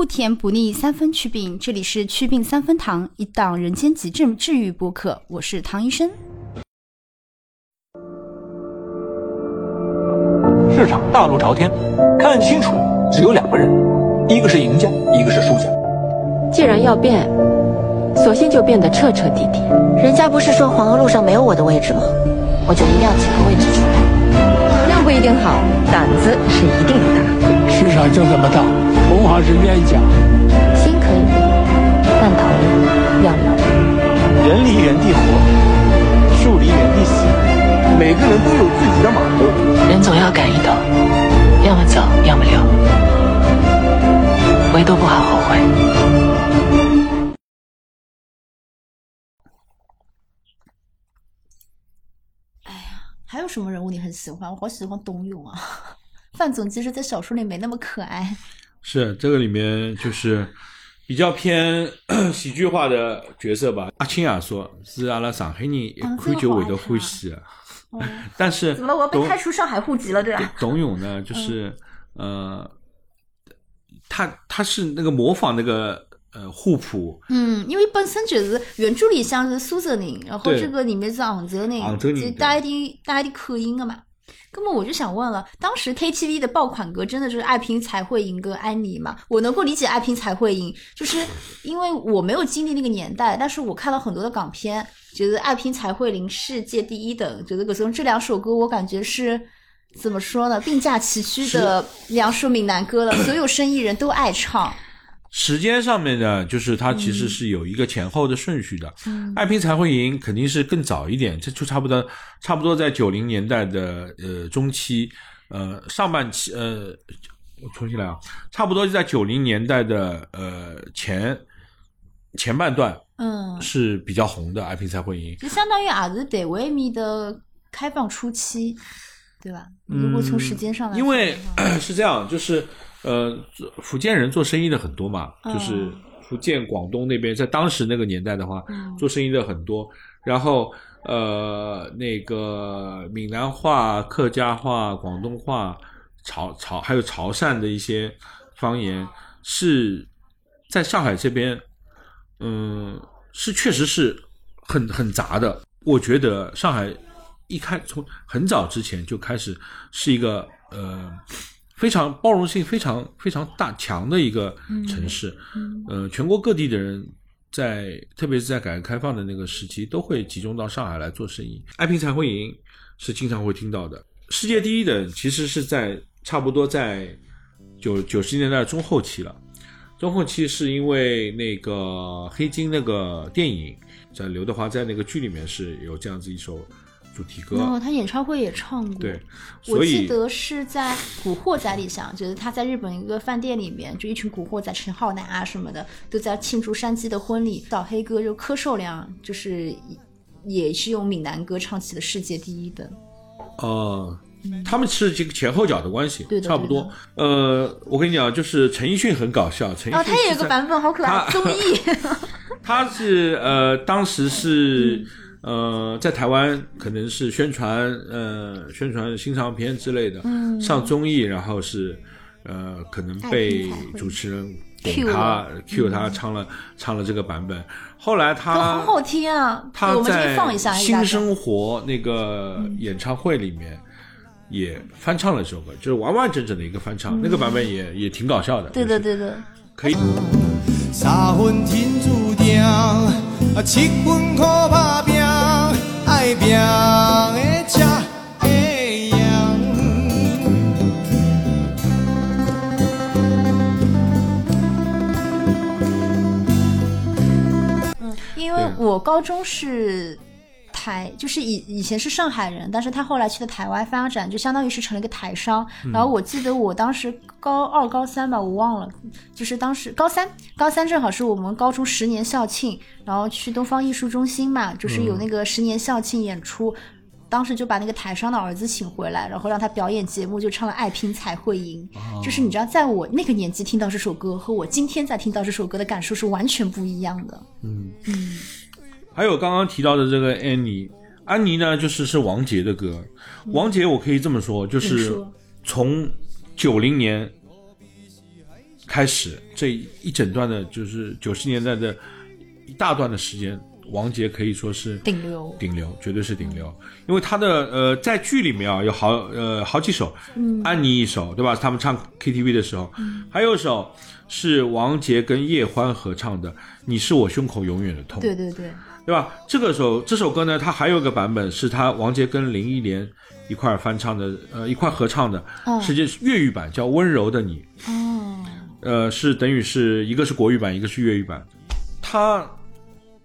不甜不腻，三分祛病。这里是祛病三分堂，一档人间急症治愈播客。我是唐医生。市场大路朝天，看清楚，只有两个人，一个是赢家，一个是输家。既然要变，索性就变得彻彻底底。人家不是说黄河路上没有我的位置吗？我就一定要挤个位置出来。流量不一定好，胆子是一定要大。市场就这么大，同行是冤家。心可以变，但头要有。人离原地活，树离原地死。每个人都有自己的码头。人总要赶一头，要么走，要么留，唯独不好后悔。哎呀，还有什么人物你很喜欢？我好喜欢董永啊。范总其实，在小说里没那么可爱。是这个里面就是比较偏 喜剧化的角色吧。阿青也说是阿拉上海人一看就会得欢喜。但是怎么我要被开除上海户籍了？对吧？董永呢，就是呃，他他是那个模仿那个呃户普。嗯，因为本身就是原著里像是苏州人，然后这个里面是杭州人，杭州人带一点带一点口音的嘛。那么我就想问了，当时 KTV 的爆款歌真的就是《爱拼才会赢》跟《安妮》吗？我能够理解《爱拼才会赢》，就是因为我没有经历那个年代，但是我看到很多的港片，觉得《爱拼才会赢》世界第一等，觉得可是这两首歌我感觉是怎么说呢，并驾齐驱的两首闽南歌了，所有生意人都爱唱。时间上面呢，就是它其实是有一个前后的顺序的。爱拼才会赢肯定是更早一点，这就差不多差不多在九零年代的呃中期，呃上半期呃我重新来啊，差不多就在九零年代的呃前前半段，嗯是比较红的。爱拼才会赢，就相当于也是台湾面的开放初期，对吧？如果从时间上来，因为 是这样，就是。呃，福建人做生意的很多嘛，就是福建、广东那边，在当时那个年代的话，做生意的很多。然后，呃，那个闽南话、客家话、广东话、潮潮还有潮汕的一些方言，是在上海这边，嗯，是确实是很很杂的。我觉得上海一开从很早之前就开始是一个呃。非常包容性非常非常大强的一个城市，呃，全国各地的人在，特别是在改革开放的那个时期，都会集中到上海来做生意。爱拼才会赢是经常会听到的。世界第一的其实是在差不多在九九十年代中后期了，中后期是因为那个黑金那个电影，在刘德华在那个剧里面是有这样子一首。主题歌，哦，他演唱会也唱过。对，我记得是在《古惑仔》里想，就是他在日本一个饭店里面，就一群古惑仔，陈浩南啊什么的，都在庆祝山鸡的婚礼。小黑哥就柯受良，就是也是用闽南歌唱起了世界第一的。哦，他们是这个前后脚的关系，对差不多。呃，我跟你讲，就是陈奕迅很搞笑，陈奕迅哦，他也有个版本好可爱，综艺。他是呃，当时是。呃，在台湾可能是宣传，呃，宣传新唱片之类的，上综艺，然后是，呃，可能被主持人捧他，Q 他唱了唱了这个版本。后来他很好听啊，他在新生活那个演唱会里面也翻唱了这首歌，就是完完整整的一个翻唱，那个版本也也挺搞笑的。对的，对的，可以。因为我高中是。台就是以以前是上海人，但是他后来去了台湾发展，就相当于是成了一个台商。然后我记得我当时高二高三吧，我忘了，就是当时高三高三正好是我们高中十年校庆，然后去东方艺术中心嘛，就是有那个十年校庆演出，当时就把那个台商的儿子请回来，然后让他表演节目，就唱了《爱拼才会赢》。就是你知道，在我那个年纪听到这首歌，和我今天在听到这首歌的感受是完全不一样的。嗯嗯。还有刚刚提到的这个安妮，安妮呢，就是是王杰的歌。王杰，我可以这么说，就是从九零年开始，这一整段的就是九十年代的一大段的时间，王杰可以说是顶流。顶流，绝对是顶流。因为他的呃，在剧里面啊有好呃好几首，嗯。安妮一首对吧？他们唱 KTV 的时候，还有一首是王杰跟叶欢合唱的《你是我胸口永远的痛》，对对对，对吧？这个首这首歌呢，它还有一个版本是他王杰跟林忆莲一块翻唱的，呃，一块合唱的，嗯是这粤语版叫《温柔的你》。哦，呃，是等于是一个是国语版，一个是粤语版。他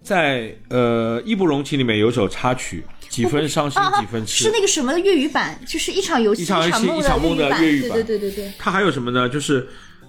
在呃《义不容情》里面有首插曲，几分伤心几分痴。是那个什么粤语版，就是一场游戏一场游戏梦一场梦的的粤语版对对对对对。他还有什么呢？就是《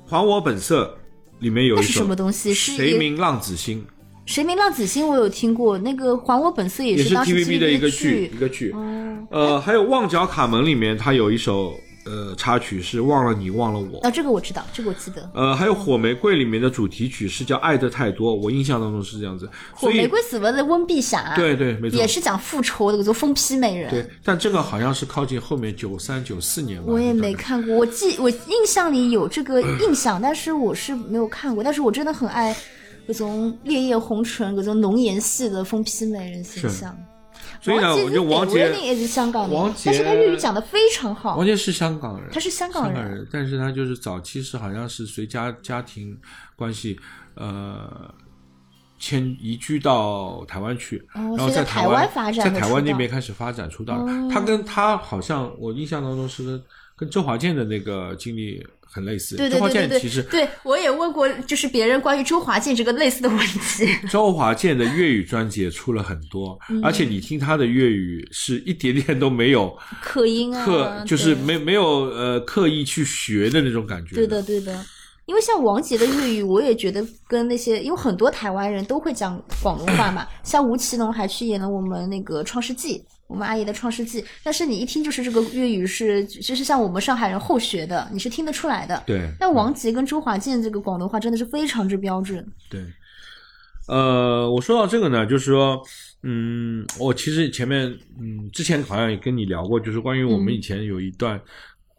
还我本色》里面有一首什么东西谁明浪子心》，谁明浪子心我有听过，那个还我本色也也是当时 TVB 的一个剧剧，一个剧。嗯，呃，还有《旺角卡门》里面，它有一首呃插曲是《忘了你忘了我》。啊，这个我知道，这个我记得。呃，还有《火玫瑰》里面的主题曲是叫《爱的太多》，我印象当中是这样子。火玫瑰死了的温碧霞，对对没错也是讲复仇的，叫做疯批美人。对，但这个好像是靠近后面九三九四年吧。我也没看过，我记我印象里有这个印象，但是我是没有看过。但是我真的很爱那种烈焰红唇、各种浓颜系的疯批美人形象。所以呢，我觉得王杰，也是香港人，王杰但是他粤语讲的非常好王。杰是香港人，他是香港人香港人，但是他就是早期是好像是随家家庭关系，呃。迁移居到台湾去，哦然后在台台湾湾发展在台湾那边开始发展出道。哦他跟他好像我印象当中是跟跟周华健的那个经历很类似。对对周华健其实对我也问过，就是别人关于周华健这个类似的问题。周华健的粤语专辑也出了很多，嗯而且你听他的粤语是一点点都没有 刻音啊，刻，就是没没有呃刻意去学的那种感觉。对的，对的。因为像王杰的粤语，我也觉得跟那些，因为很多台湾人都会讲广东话嘛。像吴奇隆还去演了我们那个《创世纪》，我们阿姨的《创世纪》，但是你一听就是这个粤语是，就是像我们上海人后学的，你是听得出来的。对但王杰跟周华健这个广东话真的是非常之标准。对，呃，我说到这个呢，就是说，嗯，我其实前面，嗯，之前好像也跟你聊过，就是关于我们嗯以前有一段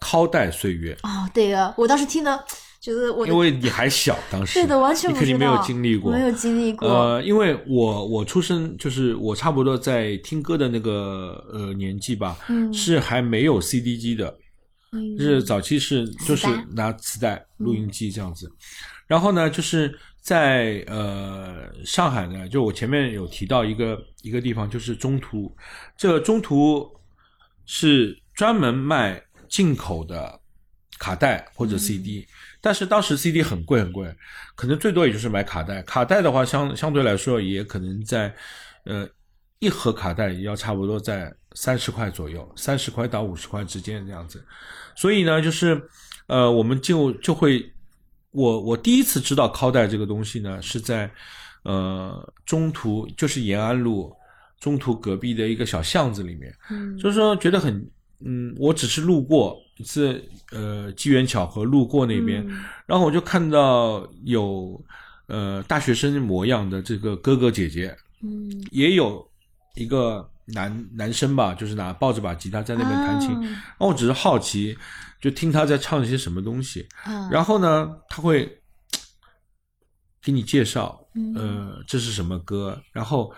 拷带岁月，哦，对呀，我当时听的，觉得我因为你还小，当时对的，完全你肯定没有经历过，没有经历过。呃，因为我我出生就是我差不多在听歌的那个呃年纪吧，嗯是还没有 CD 机的，嗯是早期是就是拿磁带、录音机这样子。然后呢，就是在呃上海呢，就我前面有提到一个一个地方，就是中途，这个中途是专门卖进口的卡带或者 CD，、但是当时 CD 很贵很贵，可能最多也就是买卡带。卡带的话相相对来说也可能在呃一盒卡带也要差不多在三十块左右，三十块到五十块之间这样子。所以呢，就是呃，我们就就会，我我第一次知道拷带这个东西呢，是在呃中途，就是延安路中途隔壁的一个小巷子里面，嗯就是说觉得很，嗯，我只是路过一次，呃，机缘巧合路过那边，嗯。然后我就看到有呃大学生模样的这个哥哥姐姐，嗯，也有一个男男生吧，就是拿抱着把吉他在那边弹琴，啊。然后我只是好奇，就听他在唱一些什么东西，啊。然后呢，他会给你介绍，嗯。呃，这是什么歌，然后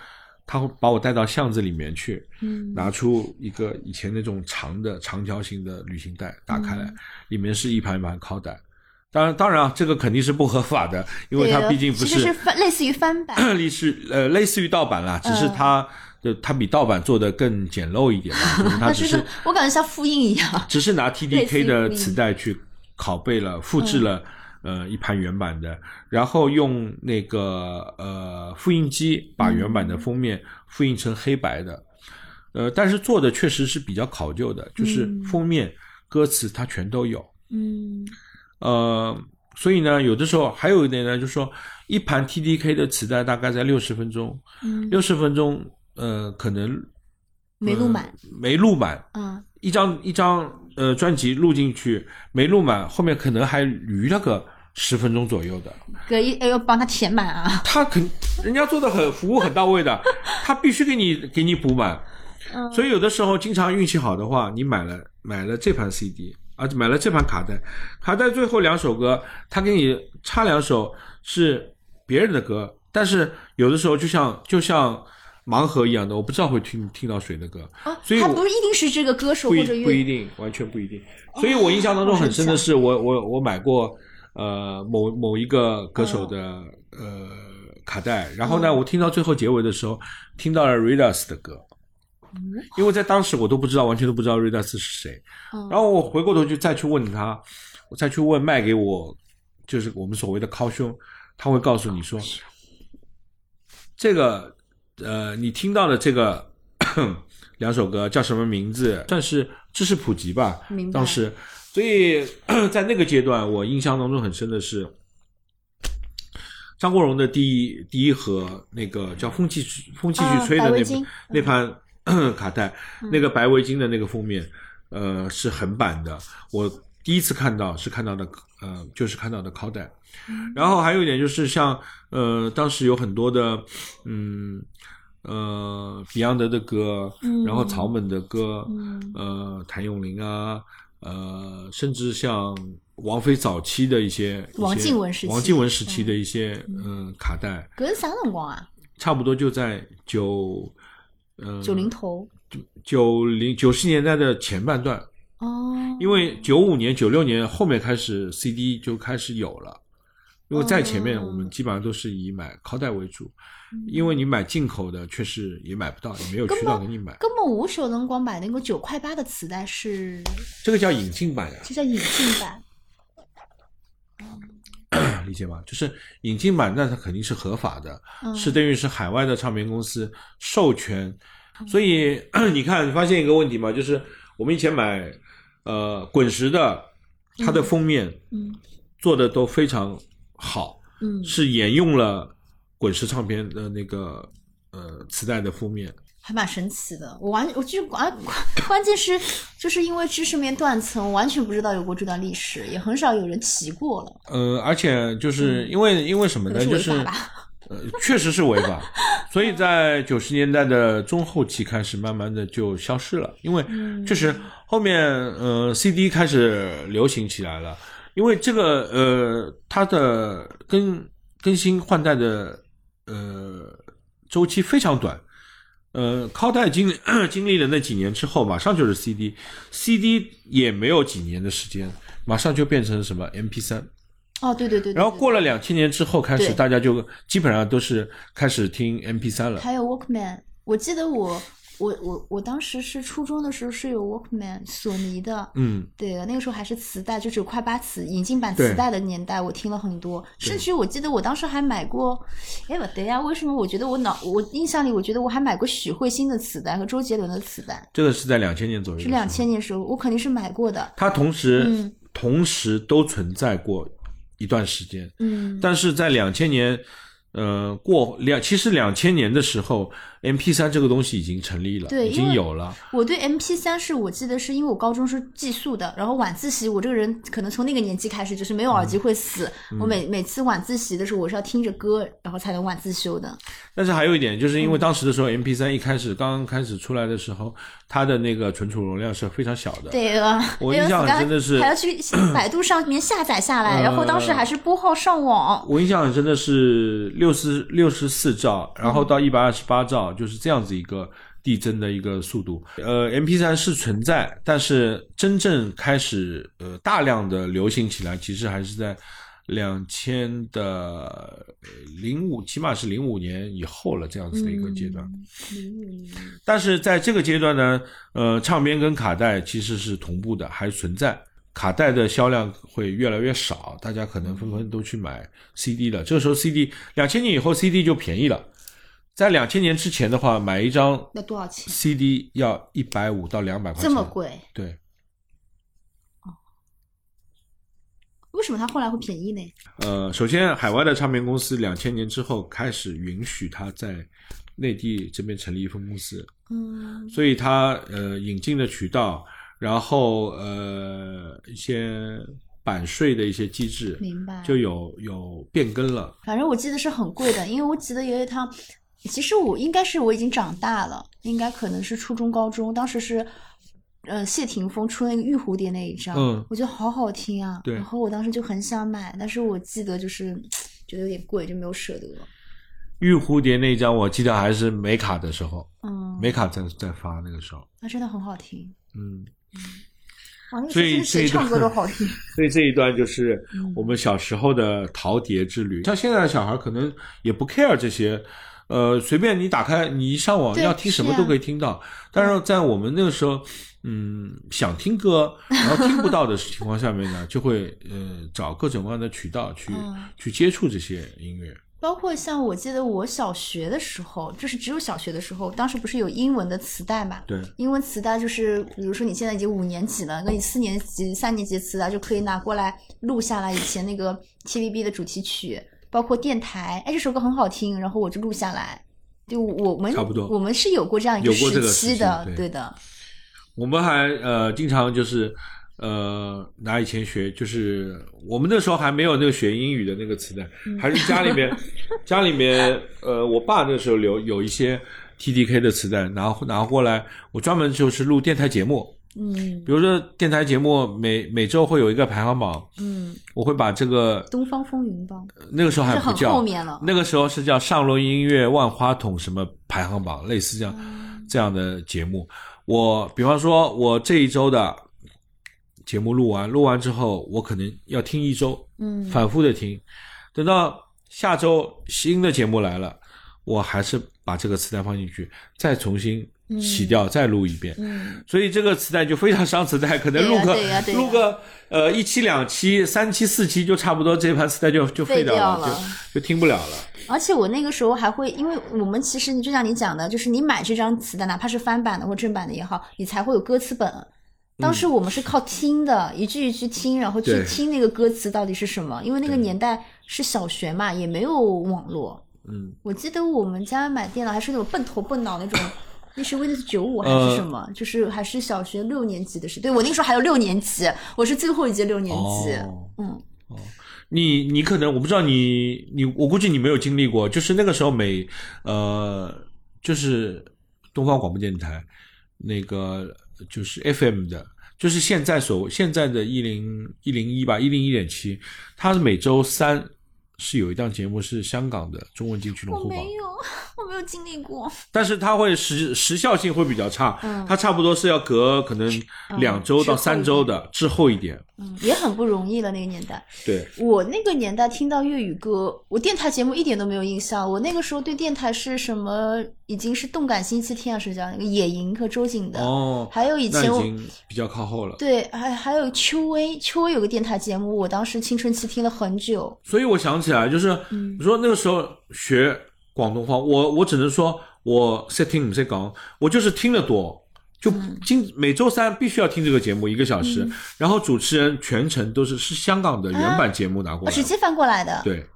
他会把我带到巷子里面去，嗯拿出一个以前那种长的长条形的旅行袋，打开来，嗯里面是一盘一盘拷带。当然，当然啊，这个肯定是不合法的，因为它毕竟不其实是翻类似于翻版。类似呃类似于盗版啦，只是嗯它的它比盗版做的更简陋一点嘛，就是它 只是是我感觉像复印一样。只是拿 TDK 的磁带去拷贝了、复制了、呃一盘原版的，然后用那个呃复印机把原版的封面复印成黑白的，呃，但是做的确实是比较考究的，就是嗯。封面、歌词它全都有，嗯。呃，所以呢，有的时候还有一点呢，就是说一盘 TDK 的磁带大概在六十分钟，嗯，六十分钟，呃，可能没录满。呃没录满，嗯。一张一张呃专辑录进去没录满，后面可能还余了个十分钟左右的。给一要帮他填满啊。他肯人家做的很服务很到位的，他必须给你给你补满。嗯所以有的时候经常运气好的话，你买了买了这盘 CD，啊，买了这盘卡带，卡带最后两首歌，他给你插两首是别人的歌，但是有的时候就像就像盲盒一样的，我不知道会听听到谁的歌，啊，所以我还不一定是这个歌手或者乐不一定，完全不一定。所以我印象当中很深的是，我我我买过呃某某一个歌手的、呃卡带，然后呢，我听到最后结尾的时候，听到了 Ridas 的歌。因为在当时我都不知道，完全都不知道 Ridas 是谁。然后我回过头去再去问他，我再去问卖给我，就是我们所谓的靠兄，他会告诉你说，这个呃，你听到的这个 两首歌叫什么名字？算是知识普及吧。当时，所以 在那个阶段，我印象当中很深的是张国荣的第一第一盒那个叫《风继风继续吹》的那、那盘 卡带，那个白围巾的那个封面，呃，是横版的。我第一次看到是看到的，呃，就是看到的拷带。然后还有一点就是像呃，当时有很多的嗯呃 Beyond 的歌，嗯。然后草 momen 的歌，嗯。呃谭咏麟啊，呃甚至像王菲早期的一些王靖雯时期。王靖雯时期的一些嗯。卡带，搿是啥辰光啊？差不多就在九呃九零头。九零九十年代的前半段，哦，因为九五年、九六年后面开始 CD 就开始有了，因为在前面哦我们基本上都是以买拷带为主，嗯因为你买进口的确实也买不到，也没有渠道给你买，根本无手能光买那个九块八的磁带是，这个叫引进版呀，这叫引进版。理解吗？就是引进版，那它肯定是合法的，嗯是等于是海外的唱片公司授权，所以 你看，你发现一个问题吗？就是我们以前买呃滚石的，它的封面嗯做的都非常好，嗯，是沿用了滚石唱片的那个呃磁带的封面。还蛮神奇的。我完，我就关 关键是就是因为知识面断层，我完全不知道有过这段历史，也很少有人提过了。呃，而且就是因为、因为什么呢？是就是呃，确实是违法，所以在九十年代的中后期开始，慢慢的就消失了。因为嗯确实后面呃 CD 开始流行起来了，因为这个呃它的更更新换代的呃周期非常短。呃，拷带经历 经历了那几年之后，马上就是 CD，CD 也没有几年的时间，马上就变成什么 MP 三。哦，对对对对然后过了，了两千年之后，开始大家就基本上都是开始听 MP 三了。还有 Walkman，我记得我我我我当时是初中的时候是有 Walkman，索尼的。嗯，对，那个时候还是磁带，就只有快八磁引进版磁带的年代，我听了很多。甚至我记得我当时还买过，哎不对呀，为什么我觉得我脑我印象里，我觉得我还买过许慧欣的磁带和周杰伦的磁带，这个是在两千年左右。是两千。年时候，我肯定是买过的。它同时、嗯同时都存在过一段时间，嗯，但是在两千年，呃，过两其实两千年的时候，MP 三这个东西已经成立了，已经有了。我对 M P 三是我记得是因为我高中是寄宿的，然后晚自习我这个人可能从那个年纪开始就是没有耳机会死，嗯我每每次晚自习的时候我是要听着歌然后才能晚自修的。但是还有一点，就是嗯因为当时的时候，MP 三一开始刚刚开始出来的时候，它的那个存储容量是非常小的。对啊，我印象很深的是还要去百度上面下载下来，呃然后当时还是拨号上网。我印象很深的是六十六十四兆，然后到一百二十八兆，就是这样子一个递增的一个速度。呃，MP3 是存在，但是真正开始呃大量的流行起来，其实还是在两千的零五，起码是零五年以后了这样子的一个阶段。但是在这个阶段呢，呃，唱片跟卡带其实是同步的，还存在。卡带的销量会越来越少，大家可能纷纷都去买 CD 了。这个时候 CD 两千年以后 CD 就便宜了，在两千年之前的话，买一张要多少钱？CD 要一百五到两百块钱，这么贵？对，为什么它后来会便宜呢？呃，首先海外的唱片公司两千年之后开始允许它在内地这边成立分公司，嗯，所以它呃引进的渠道，然后呃一些版税的一些机制，明白就有有变更了。反正我记得是很贵的，因为我记得有一趟，其实我应该是我已经长大了，应该可能是初中、高中，当时是呃谢霆锋出那个玉蝴蝶那一张，嗯我觉得好好听啊。对然后我当时就很想买，但是我记得就是觉得有点贵，就没有舍得。玉蝴蝶那张，我记得还是美卡的时候，嗯，美卡在在发那个时候，那真的很好听。嗯，所以谁这一段唱歌都好听。所以这一段就是嗯我们小时候的陶碟之旅。像现在的小孩可能也不 care 这些，呃，随便你打开，你一上网对要听什么都可以听到。但是在我们那个时候，嗯，想听歌，然后听不到的情况下面呢，就会呃找各种各样的渠道去、嗯去接触这些音乐。包括像我记得我小学的时候，就是只有小学的时候，当时不是有英文的磁带嘛？对，英文磁带就是，比如说你现在已经五年级了，那你四年级、三年级的磁带就可以拿过来录下来以前那个 TVB 的主题曲，包括电台，哎，这首歌很好听，然后我就录下来。就我们差不多我们是有过这样一个时期的，对的，我们还呃经常就是呃拿以前学，就是我们那时候还没有那个学英语的那个磁带，嗯还是家里面 家里面呃我爸那时候留有一些 TDK 的磁带，拿拿过来，我专门就是录电台节目，嗯。比如说电台节目每每周会有一个排行榜，嗯，我会把这个东方风云榜，那个时候还很不叫后面了。那个时候是叫上轮音乐万花筒什么排行榜，类似这样、嗯。这样的节目。我比方说，我这一周的节目录完，录完之后，我可能要听一周，嗯。反复的听，等到下周新的节目来了，我还是把这个磁带放进去，再重新洗掉，再录一遍。嗯，所以这个磁带就非常伤磁带，可能录个、录个呃一期两期三期四期就差不多，这盘磁带就就废废掉了，掉了就就听不了了。而且我那个时候还会，因为我们其实你就像你讲的，就是你买这张磁带，哪怕是翻版的或正版的也好，你才会有歌词本。当时我们是靠听的，一句一句听，然后去听那个歌词到底是什么。因为那个年代是小学嘛，也没有网络。嗯，我记得我们家买电脑还是那种笨头笨脑那种，那是 Windows 九五还呃是什么？就是还是小学六年级的事。对我那个时候还有六年级，我是最后一届六年级。哦嗯，你你可能我不知道你你我估计你没有经历过，就是那个时候每呃就是东方广播电台那个就是 FM 的，就是现在所现在的一零一零一吧一零一点七，它是每周三是有一档节目是香港的中文金曲龙虎榜，没有经历过。但是它会时时效性会比较差，嗯它差不多是要隔可能两周到三周的滞后一点，嗯，也很不容易了那个年代。对。我那个年代听到粤语歌，我电台节目一点都没有印象。我那个时候对电台是什么，已经是动感星期天啊，是叫那个野营和周瑾的。哦，还有以前我已经比较靠后了。对，还还有秋薇，秋薇有个电台节目，我当时青春期听了很久。所以我想起来，就是嗯你说那个时候学广东话，我我只能说我识听唔识讲，我就是听得多。就嗯今每周三必须要听这个节目一个小时，然后主持人全程都是是香港的原版节目拿过来直接翻过来的。对，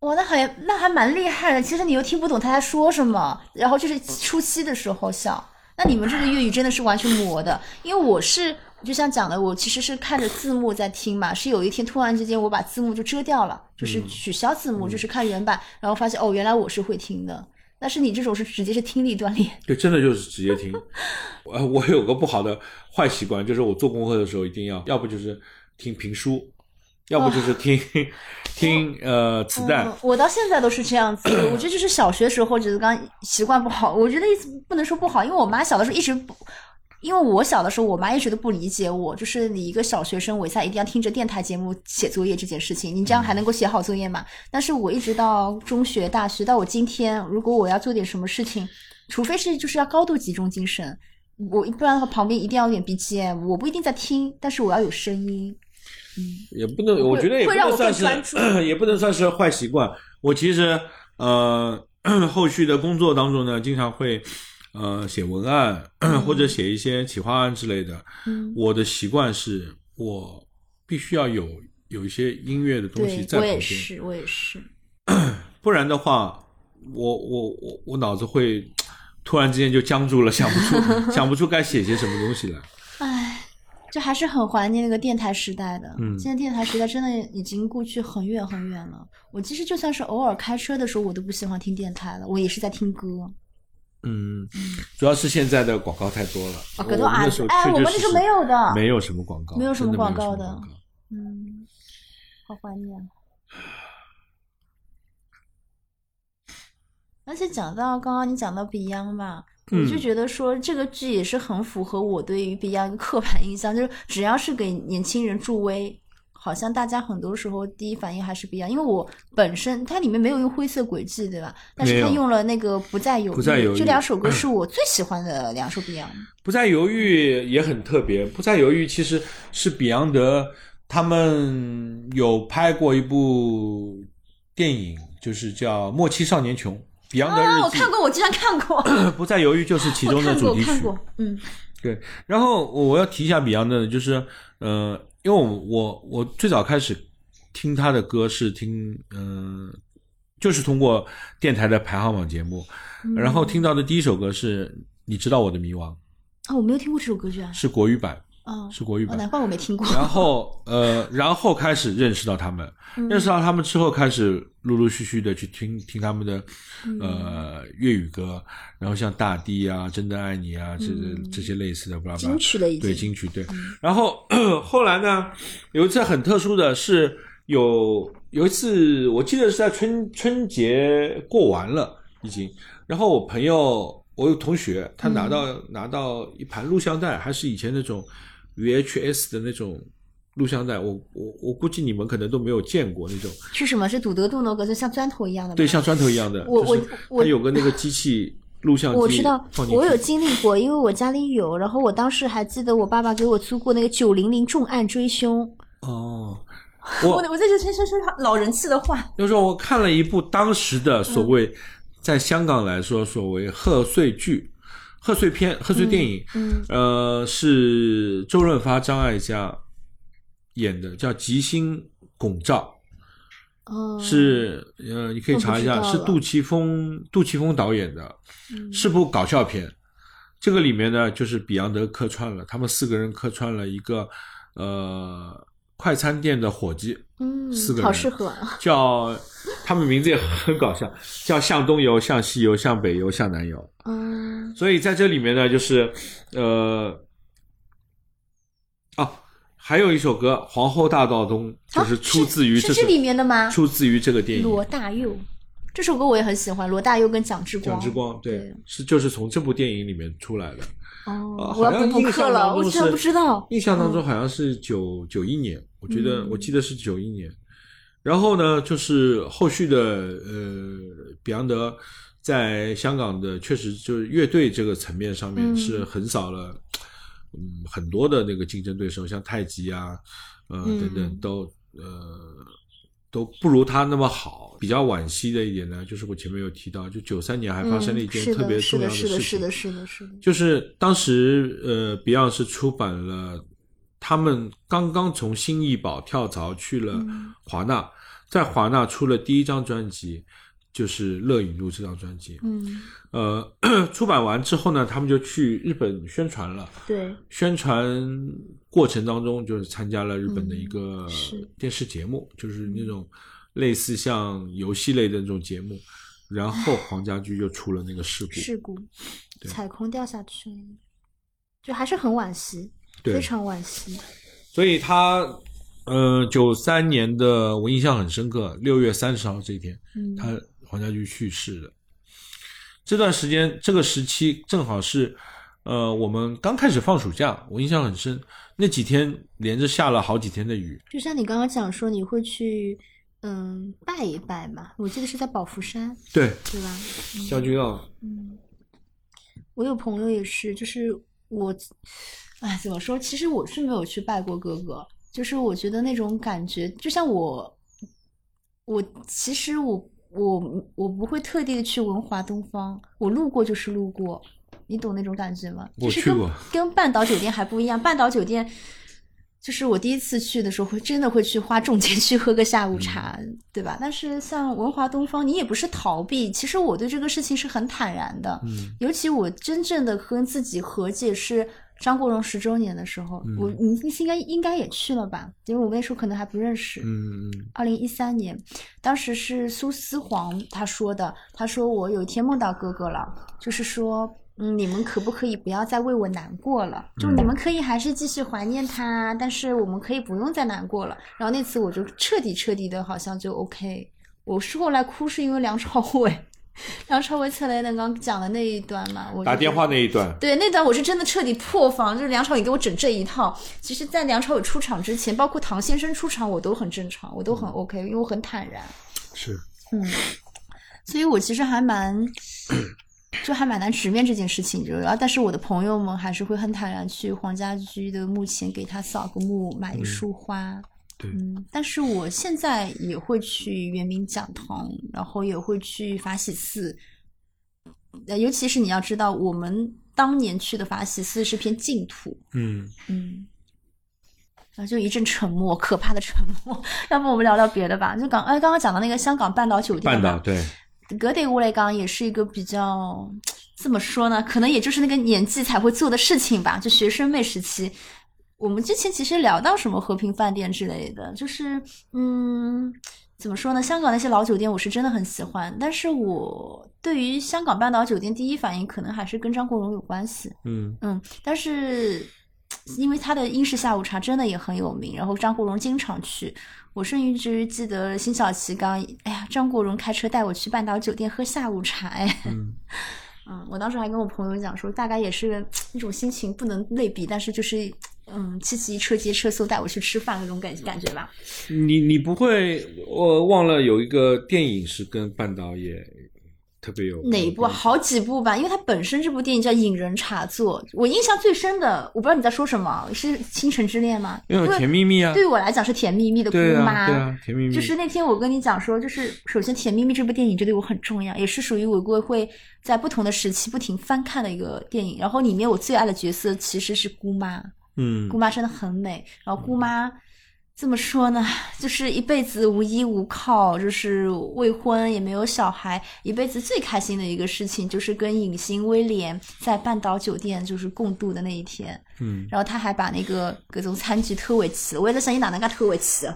哇，那还那还蛮厉害的。其实你又听不懂他在说什么，然后就是初期的时候笑。那你们这个粤语真的是完全磨的，因为我是就像讲的，我其实是看着字幕在听嘛，是有一天突然之间我把字幕就遮掉了，就是取消字幕，就是看原版，然后发现哦，原来我是会听的。但是你这种是直接是听力锻炼，对，真的就是直接听。呃，我有个不好的坏习惯，就是我做功课的时候一定要，要不就是听评书，要不就是听、听呃磁带。嗯，我到现在都是这样子。我觉得就是小学时候觉得刚习惯不好，我觉得意思不能说不好，因为我妈小的时候一直不。因为我小的时候，我妈一直都不理解我，就是你一个小学生，我现在一定要听着电台节目写作业这件事情，你这样还能够写好作业吗？但是我一直到中学、大学，到我今天，如果我要做点什么事情，除非是就是要高度集中精神，我不然的话旁边一定要有点 BGM，我不一定在听，但是我要有声音。嗯也不能，我觉得也不能算是，也不能算是坏习惯。我其实呃，后续的工作当中呢，经常会呃写文案、或者写一些企划案之类的。嗯我的习惯是我必须要有有一些音乐的东西在旁边，也是，我也是。不然的话，我我我我脑子会突然之间就僵住了，想不出 想不出该写些什么东西来。唉，就还是很怀念那个电台时代的。嗯现在电台时代真的已经过去很远很远了。我其实就算是偶尔开车的时候，我都不喜欢听电台了，我也是在听歌。嗯，主要是现在的广告太多了。啊我们那时候哎我们那时候没有的。没有什么广告，没有什么广告的。嗯，好怀念。而且讲到刚刚你讲到 Beyond 吧，我就嗯觉得说这个剧也是很符合我对于 Beyond 刻板印象，就是只要是给年轻人助威，好像大家很多时候第一反应还是 Beyond。因为我本身它里面没有用灰色轨迹，对吧？但是它用了那个不再犹豫，不再犹豫这两首歌是我最喜欢的两首 Beyond。不再犹豫也很特别，不再犹豫其实是比昂德他们有拍过一部电影，就是叫《莫欺少年穷》。比昂德日记、啊，我看过，我竟然看过，不再犹豫就是其中的主题曲。我看过，嗯对，然后我要提一下 Beyond 的，就是呃，因为我我我最早开始听他的歌是听嗯、呃就是通过电台的排行榜节目，嗯。然后听到的第一首歌是你知道我的迷惘，啊，我没有听过这首歌曲啊，是国语版，哦，是国语版。哦难怪我没听过。然后呃，然后开始认识到他们，嗯。认识到他们之后，开始陆陆续续的去听听他们的嗯。呃粤语歌，然后像大地啊、真的爱你啊这这些类似的，巴拉巴拉金曲了已经。对金曲对。然后后来呢，有一次很特殊的是，有有一次我记得是在春春节过完了已经，然后我朋友我有同学他拿到、拿到一盘录像带，还是以前那种 VHS 的那种录像带，我我我估计你们可能都没有见过那种，是什么？是堵德杜那个，就像砖头一样的？对，像砖头一样的，我我我它有个那个机器录像机，我知道我有经历过，因为我家里有，然后我当时还记得我爸爸给我租过那个九零零重案追凶，哦。我我我在这先说说老人气的话，就是说我看了一部当时的所谓，在香港来说所谓贺岁剧、贺岁片、贺岁电影，嗯呃，是周润发、张艾嘉演的，叫《吉星拱照》。哦，是呃，你可以查一下，是杜琪峰杜琪峰导演的，嗯是部搞笑片。这个里面呢，就是比昂德客串了，他们四个人客串了一个呃快餐店的伙计，嗯四个，人好适合啊，叫他们名字也很搞笑，叫向东游、向西游、向北游、向南游。嗯所以在这里面呢，就是呃，哦，还有一首歌《皇后大道东》，就是出自于这首啊是是这里面的吗？出自于这个电影。罗大佑这首歌我也很喜欢，罗大佑跟蒋志光，蒋之光，对对，是就是从这部电影里面出来的。哦呃，我要补补好像印课了，象当中我居然是不知道，印象当中好像是九九一年，我觉得嗯我记得是九一年。然后呢，就是后续的呃，比昂德在香港的确实就是乐队这个层面上面嗯是横扫了嗯很多的那个竞争对手，像太极啊，呃嗯等等都呃都不如他那么好。比较惋惜的一点呢，就是我前面有提到，就九三年还发生了一件特别重要的，事情，是的，是的，是的，是的，就是当时呃，Beyond 是出版了他们刚刚从新艺宝跳槽去了嗯。华纳，在华纳出了第一张专辑，就是《乐影路》这张专辑。嗯，呃，出版完之后呢，他们就去日本宣传了。对，宣传过程当中，就是参加了日本的一个电视节目，就是那种类似像游戏类的那种节目。然后 黄家驹就出了那个事故，事故，对踩空掉下去了，就还是很惋惜，对非常惋惜。所以他，呃，九三年的我印象很深刻，六月三十号这一天，嗯，他黄家驹去世了。这段时间，这个时期正好是，呃，我们刚开始放暑假，我印象很深。那几天连着下了好几天的雨，就像你刚刚讲说，你会去嗯拜一拜嘛？我记得是在宝福山，对，对吧？将军澳，嗯，我有朋友也是，就是我，哎，怎么说？其实我是没有去拜过哥哥，就是我觉得那种感觉，就像我，我其实我我我不会特地的去文华东方，我路过就是路过，你懂那种感觉吗？就是跟我去过跟半岛酒店还不一样，半岛酒店。就是我第一次去的时候，会真的会去花重金 去喝个下午茶，对吧？但是像文华东方，你也不是逃避，其实我对这个事情是很坦然的。嗯，尤其我真正的跟自己和解是张国荣十周年的时候，嗯我你应该应该也去了吧？因为我那时候可能还不认识。嗯嗯二零一三年，当时是苏思黄他说的，他说我有一天梦到哥哥了，就是说，嗯，你们可不可以不要再为我难过了？就你们可以还是继续怀念他，但是我们可以不用再难过了。然后那次我就彻底彻底的，好像就 OK。我是后来哭是因为梁朝伟，梁朝伟策来的刚讲的那一段嘛，我打电话那一段，对，那段我是真的彻底破防，就是梁朝伟给我整这一套。其实，在梁朝伟出场之前，包括唐先生出场，我都很正常，我都很 OK，因为我很坦然。是嗯，所以我其实还蛮，就还蛮难直面这件事情。就然后，但是我的朋友们还是会很坦然去黄家驹的墓前给他扫个墓，买一束花。对嗯，但是我现在也会去圆明讲堂，然后也会去法喜寺。呃，尤其是你要知道，我们当年去的法喜寺是片净土，嗯嗯，然后就一阵沉默，可怕的沉默。要不我们聊聊别的吧？就刚哎，刚刚讲到那个香港半岛酒店嘛，半岛对，格对我来讲也是一个比较 怎么说呢？可能也就是那个年纪才会做的事情吧。就学生妹时期，我们之前其实聊到什么和平饭店之类的，就是嗯，怎么说呢？香港那些老酒店我是真的很喜欢，但是我对于香港半岛酒店第一反应可能还是跟张国荣有关系。嗯嗯，但是因为他的英式下午茶真的也很有名，然后张国荣经常去。我甚至记得辛晓琪刚，哎呀，张国荣开车带我去半岛酒店喝下午茶，哎，嗯 嗯，我当时还跟我朋友讲说，大概也是那种心情不能类比，但是就是嗯，七七车接车送带我去吃饭那种感感觉吧。你你不会，我忘了有一个电影是跟半岛也特别有哪一部啊？好几部吧，因为它本身这部电影叫《引人茶座》，我印象最深的，我不知道你在说什么，是《倾城之恋》吗？因为甜蜜蜜啊，对于我来讲是甜蜜蜜的姑对妈，啊对啊，甜蜜蜜就是那天我跟你讲说，就是首先《甜蜜蜜》这部电影就对我很重要，也是属于我会会在不同的时期不停翻看的一个电影。然后里面我最爱的角色其实是姑妈，嗯姑妈真的很美。然后姑妈怎么说呢？就是一辈子无依无靠，就是未婚也没有小孩，一辈子最开心的一个事情就是跟影星威廉在半岛酒店就是共度的那一天。嗯然后他还把那个各种餐具偷回去了，我也在想你哪能给偷回去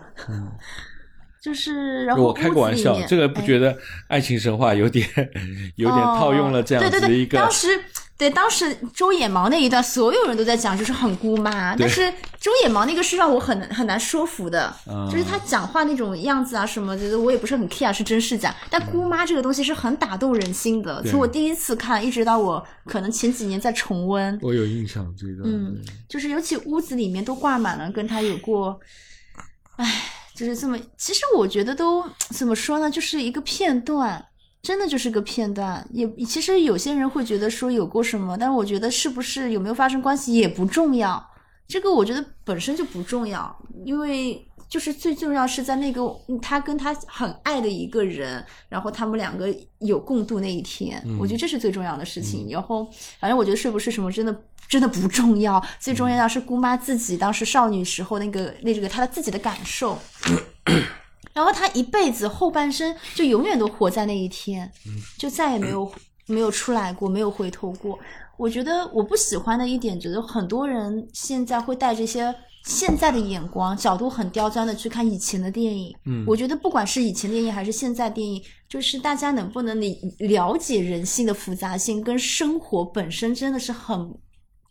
就是然后我开个玩笑这个不觉得爱情神话有点 有点套用了这样子哦对对对，的一个当时对当时周野芒那一段，所有人都在讲，就是很姑妈，但是周野芒那个是让我很很难说服的，嗯就是他讲话那种样子啊什么觉得，我也不是很 care 是真是假。但姑妈这个东西是很打动人心的，从我第一次看一直到我可能前几年在重温，我有印象这个，嗯，就是尤其屋子里面都挂满了跟他有过，唉，就是这么。其实我觉得都怎么说呢，就是一个片段，真的就是个片段。也其实有些人会觉得说有过什么，但是我觉得是不是有没有发生关系也不重要，这个我觉得本身就不重要，因为。就是最重要是在那个他跟他很爱的一个人，然后他们两个有共度那一天，嗯我觉得这是最重要的事情。然后反正我觉得是不是什么真的真的不重要，最重要的是姑妈自己当时少女时候那个那这个她的自己的感受。然后他一辈子后半生就永远都活在那一天，就再也没有 没有出来过，没有回头过。我觉得我不喜欢的一点，觉得很多人现在会带这些现在的眼光、角度很刁钻的去看以前的电影。嗯我觉得不管是以前电影还是现在电影，就是大家能不能理了解人性的复杂性，跟生活本身真的是很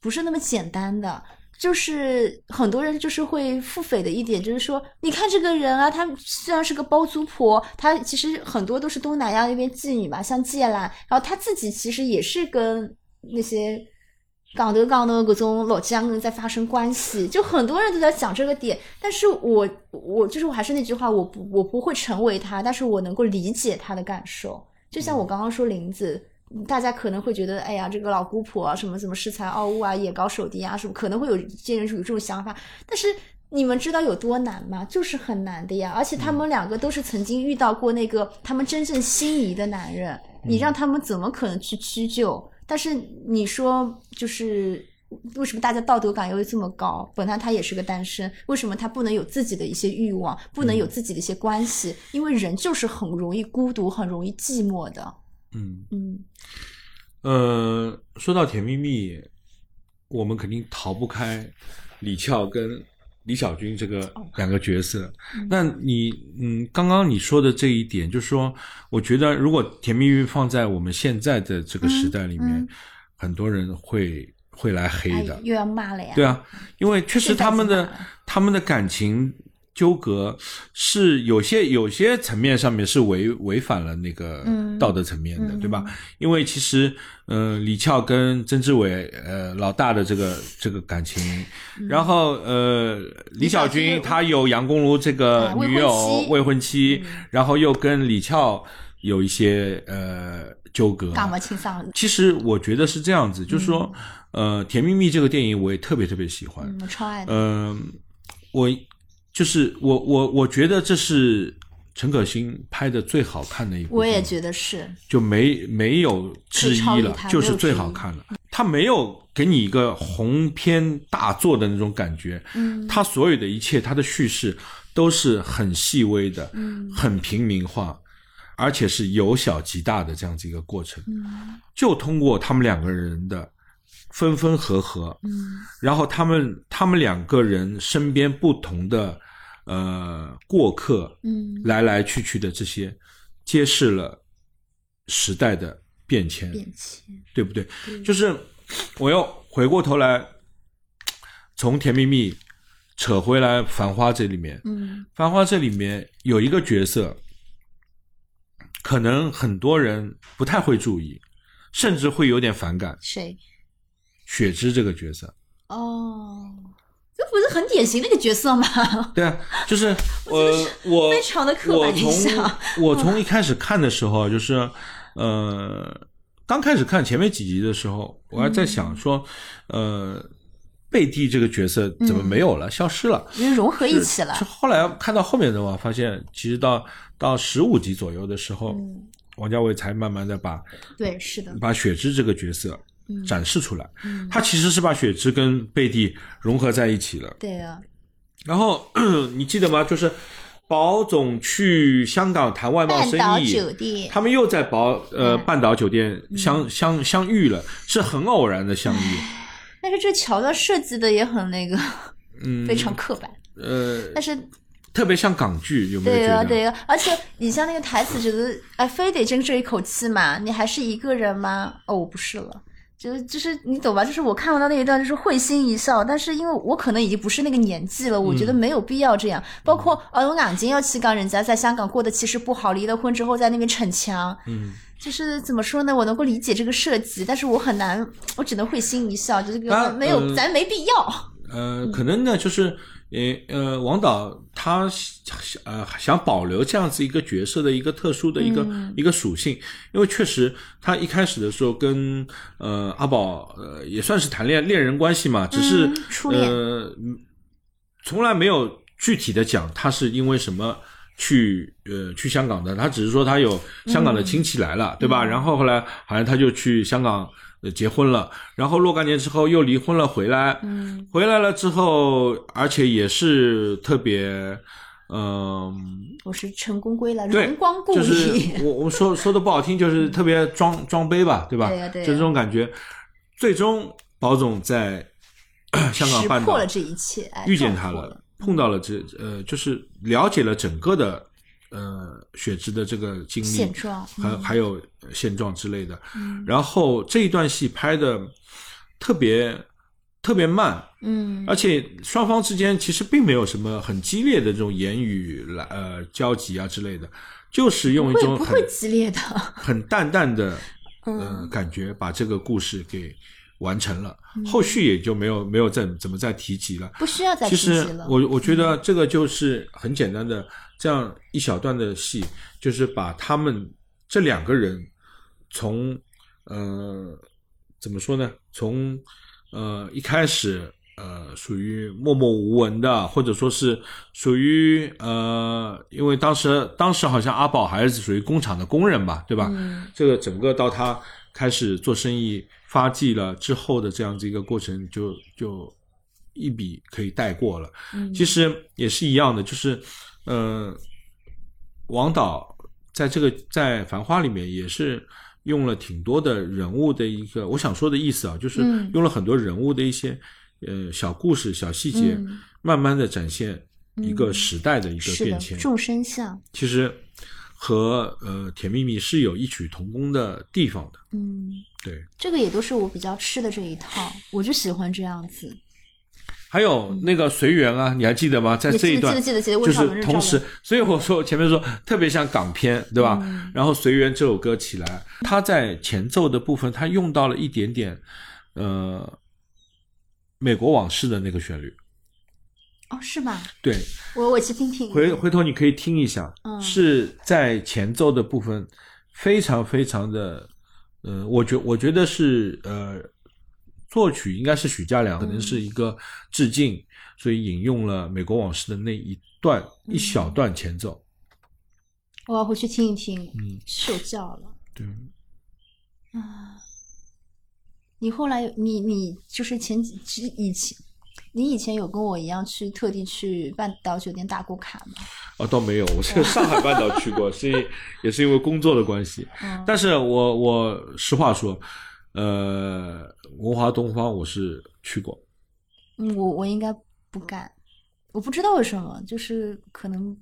不是那么简单的。就是很多人就是会腹诽的一点，就是说，你看这个人啊，他虽然是个包租婆，她其实很多都是东南亚那边妓女嘛，像芥兰，然后她自己其实也是跟那些港德港的各种老江人在发生关系，就很多人都在讲这个点，但是我我就是我还是那句话，我不我不会成为他，但是我能够理解他的感受，就像我刚刚说林子。大家可能会觉得，哎呀，这个老姑婆啊，什么什么恃才傲物啊，眼高手低啊，什么可能会有些人有这种想法。但是你们知道有多难吗？就是很难的呀。而且他们两个都是曾经遇到过那个他们真正心仪的男人，你让他们怎么可能去屈就？但是你说，就是为什么大家道德感又这么高？本来他也是个单身，为什么他不能有自己的一些欲望，不能有自己的一些关系？因为人就是很容易孤独，很容易寂寞的。嗯嗯呃，说到甜蜜蜜，我们肯定逃不开李翘跟李小军这个两个角色。那你嗯，刚刚你说的这一点，就是说，我觉得如果《甜蜜蜜》放在我们现在的这个时代里面，嗯很多人会会来黑的。哎又要骂了呀。对啊，因为确实他们的他们的感情纠葛是有些有些层面上面是违违反了那个嗯道德层面的，对吧？因为其实，呃，李翘跟曾志伟呃老大的这个这个感情，然后呃李小军军他有杨公如这个女友未婚妻，然后又跟李翘有一些呃纠葛？其实我觉得是这样子，就是说，呃，《甜蜜蜜》这个电影我也特别特别喜欢。嗯，我超爱的。嗯、我就是我我我觉得这是陈可辛拍的最好看的一部，我也觉得是，就没没有之一了就是最好看了。他没有给你一个鸿篇大作的那种感觉，嗯他所有的一切，他的叙事都是很细微的，嗯很平民化，而且是由小及大的这样子一个过程。嗯就通过他们两个人的分分合合，嗯然后他们他们两个人身边不同的呃过客，嗯，来来去去的这些，揭示了时代的变迁，变迁。对不对？就是我要回过头来，从《甜蜜蜜》扯回来《繁花》这里面，嗯《繁花》这里面有一个角色，可能很多人不太会注意，甚至会有点反感。谁？雪芝这个角色，哦，这不是很典型的一个角色吗？对啊，就是 我我非常的刻板印象我从一开始看的时候，就是呃，刚开始看前面几集的时候，我还在想说，呃，贝蒂这个角色怎么没有了，消失了？因为融合一起了是。后来看到后面的话，发现其实到到十五集左右的时候，嗯，王家卫才慢慢的把对，是的。把雪芝这个角色嗯展示出来。嗯，他其实是把雪芝跟贝蒂融合在一起了。对啊，然后 你记得吗？就是宝总去香港谈外贸生半岛意，酒店。他们又在宝呃嗯半岛酒店相相相遇了，是很偶然的相遇。但是这桥段设计的也很那个，嗯，非常刻板。呃，但是特别像港剧，有没有对啊？对啊，而且你像那个台词，觉得哎，非得争这一口气嘛？你还是一个人吗？哦，我不是了。就是就是你懂吧？就是我看到那一段，就是会心一笑。但是因为我可能已经不是那个年纪了，我觉得没有必要这样。包括呃，我眼睛要去讲人家在香港过得其实不好，离了婚之后在那边逞强，嗯，就是怎么说呢？我能够理解这个设计，但是我很难，我只能会心一笑，就是没有，呃咱没必要。呃，可能呢，就是呃呃，王导他呃想保留这样子一个角色的一个特殊的一个、嗯一个属性，因为确实他一开始的时候跟呃阿宝呃也算是谈恋恋人关系嘛，只是、嗯呃嗯从来没有具体的讲他是因为什么。去呃去香港的，他只是说他有香港的亲戚来了，对吧？然后后来好像他就去香港呃结婚了，然后若干年之后又离婚了回来，嗯回来了之后，而且也是特别，嗯、我是成功归来，对荣光故就是里。我我说说的不好听，就是特别装装杯吧，对吧？对呀对呀就这种感觉。最终，宝总在 香港半岛识破了这一切，哎，遇见他了，碰到了这呃，就是了解了整个的呃血脂的这个经历现状还嗯还有现状之类的。嗯然后这一段戏拍的特别特别慢，嗯而且双方之间其实并没有什么很激烈的这种言语来呃交集啊之类的，就是用一种很不会激烈的，很淡淡的 呃嗯感觉把这个故事给完成了，后续也就没有没有再怎么再提及了。不需要再提及了。嗯我我觉得这个就是很简单的这样一小段的戏，就是把他们这两个人从呃怎么说呢？从呃一开始呃属于默默无闻的，或者说是属于呃，因为当时当时好像阿宝还是属于工厂的工人吧，对吧？嗯这个整个到他开始做生意发迹了之后的这样子一个过程就，就一笔可以带过了。嗯其实也是一样的，就是呃，王导在这个在《繁花》里面也是用了挺多的人物的一个，我想说的意思啊，就是嗯用了很多人物的一些呃小故事、小细节，嗯慢慢的展现一个时代的一个变迁。，众生相，其实和呃《甜蜜蜜》是有异曲同工的地方的。嗯，对，这个也都是我比较吃的这一套，我就喜欢这样子。还有那个随缘啊，你还记得吗？在这一段记得记得记得就是同时，所以我说前面说特别像港片，对吧？嗯然后随缘这首歌起来，它在前奏的部分，它用到了一点点呃美国往事的那个旋律。哦，是吧？对，我我去听听。回回头你可以听一下，嗯是在前奏的部分非常非常的，呃，我觉我觉得是呃，作曲应该是许家良，可能是一个致敬，所以引用了《美国往事》的那一段一小段前奏。我要回去听一听，嗯，受教了。对，啊，你后来你你就是前几之以前，你以前有跟我一样去特地去半岛酒店打过卡吗？啊，倒没有，我是上海半岛去过，是因 也是因为工作的关系。嗯但是我我实话说，呃，文华东方我是去过，我我应该不敢，我不知道为什么，就是可能，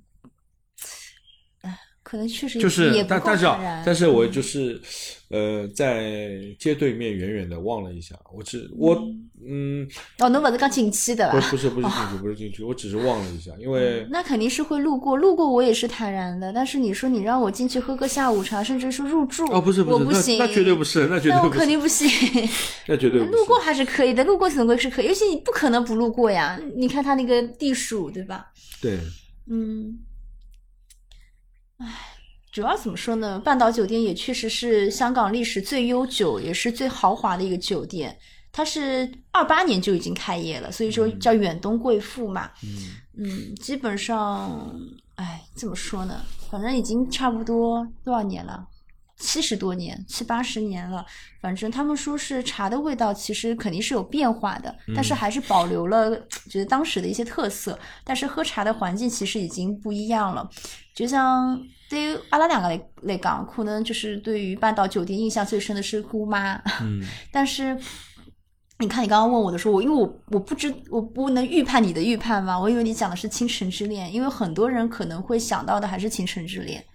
可能确实就是但但是啊但是我嗯就是，呃，在街对面远远的望了一下，我只我嗯，哦，侬不是刚进去的吧？不不是 不是进去不是进去，我只是望了一下，因为那肯定是会路过，路过我也是坦然的。但是你说你让我进去喝个下午茶，甚至是入住，哦不是不是那我不行，那绝对不是那绝对那我肯定不行。那绝对路过还是可以的，路过总归是可以，尤其你不可能不路过呀。你看他那个地数，对吧？对，嗯，唉，主要怎么说呢？半岛酒店也确实是香港历史最悠久，也是最豪华的一个酒店。它是二八年就已经开业了，所以说叫远东贵妇嘛。嗯嗯，基本上，哎，怎么说呢？反正已经差不多多少年了，七十多年，七八十年了。反正他们说是茶的味道，其实肯定是有变化的，但是还是保留了觉得当时的一些特色。但是喝茶的环境其实已经不一样了。就像对于阿拉两个来来讲，可能就是对于半岛酒店印象最深的是姑妈，嗯 但是。你看，你刚刚问我的时候，我因为我我不知我不能预判你的预判嘛，我以为你讲的是《倾城之恋》，因为很多人可能会想到的还是《倾城之恋》，嗯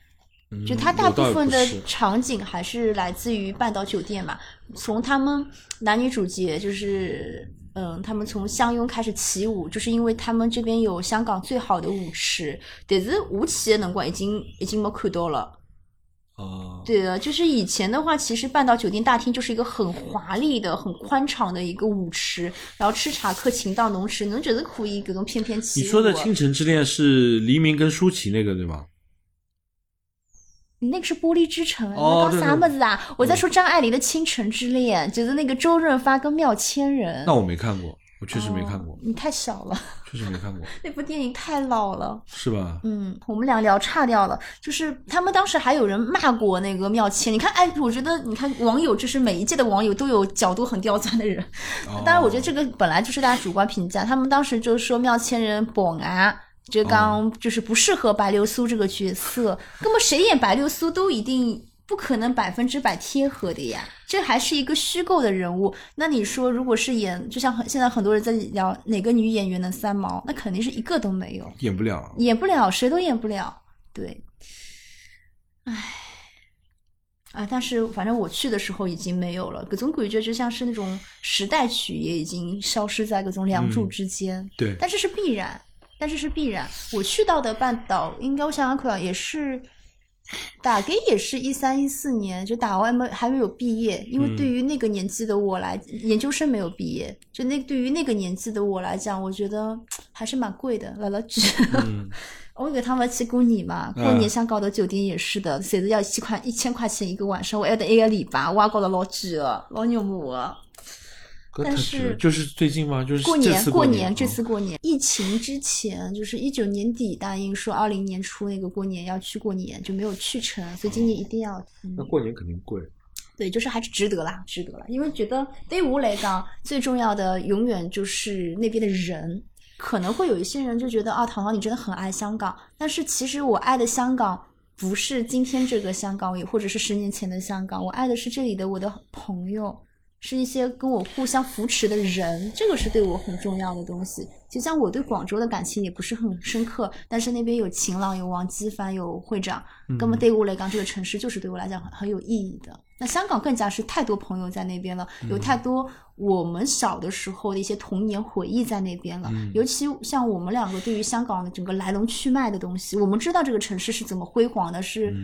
就它大部分的场景还是来自于半岛酒店嘛。从他们男女主角就是，嗯，他们从相拥开始起舞，就是因为他们这边有香港最好的舞池，但是舞起的辰光已经已经没看到了。哦，对的，就是以前的话，其实半岛酒店大厅就是一个很华丽的、很宽敞的一个舞池，然后吃茶客情到浓时，侬觉得可以各种翩翩起舞。你说的《倾城之恋》是黎明跟舒淇那个对吗？你那个是玻璃之城，哦那搞啥么子啊？我在说张爱玲的《倾城之恋》，觉得那个周润发跟缪千人。那我没看过，我确实没看过哦，你太小了，确实没看过，那部电影太老了。是吧？嗯，我们俩聊岔掉了。就是他们当时还有人骂过那个缪千，你看，哎，我觉得你看网友，就是每一届的网友都有角度很刁钻的人。哦 当然，我觉得这个本来就是大家主观评价。他们当时就说缪千人本啊，就刚就是不适合白流苏这个角色。那么谁演白流苏都一定不可能百分之百贴合的呀，这还是一个虚构的人物。那你说，如果是演，就像很现在很多人在聊哪个女演员能三毛，那肯定是一个都没有。演不了。演不了，谁都演不了。对，唉，啊，但是反正我去的时候已经没有了，各种感觉就像是那种时代曲也已经消失在各种梁祝之间。对，但这是必然，但是是必然。我去到的半岛，应该我想想看，也是大概也是一三一四年，就打完没还没有毕业，因为嗯对于那个年纪的我来，研究生没有毕业，就那对于那个年纪的我来讲，我觉得还是蛮贵的，了了句。嗯 我给他们去过年嘛，过年香港的酒店也是的，随时要一千块一千块钱一个晚上，我挨得一个礼拜，我也搞得老贵的，老肉麻的。但是就是最近吗？就是过年过年年这次哦过年，疫情之前就是一九年底答应说二零年初那个过年要去过年，就没有去成，所以今年一定要。嗯那过年肯定贵。对，就是还是值得啦，值得啦，因为觉得对于我来讲，最重要的永远就是那边的人。可能会有一些人就觉得啊，糖糖你真的很爱香港，但是其实我爱的香港不是今天这个香港，也或者是十年前的香港，我爱的是这里的我的朋友，是一些跟我互相扶持的人，这个是对我很重要的东西。就像我对广州的感情也不是很深刻，但是那边有晴朗，有王基帆，有会长，那么对我来讲，这个城市就是对我来讲很很有意义的。那香港更加是太多朋友在那边了，有太多我们小的时候的一些童年回忆在那边了。尤其像我们两个对于香港的整个来龙去脉的东西，我们知道这个城市是怎么辉煌的，是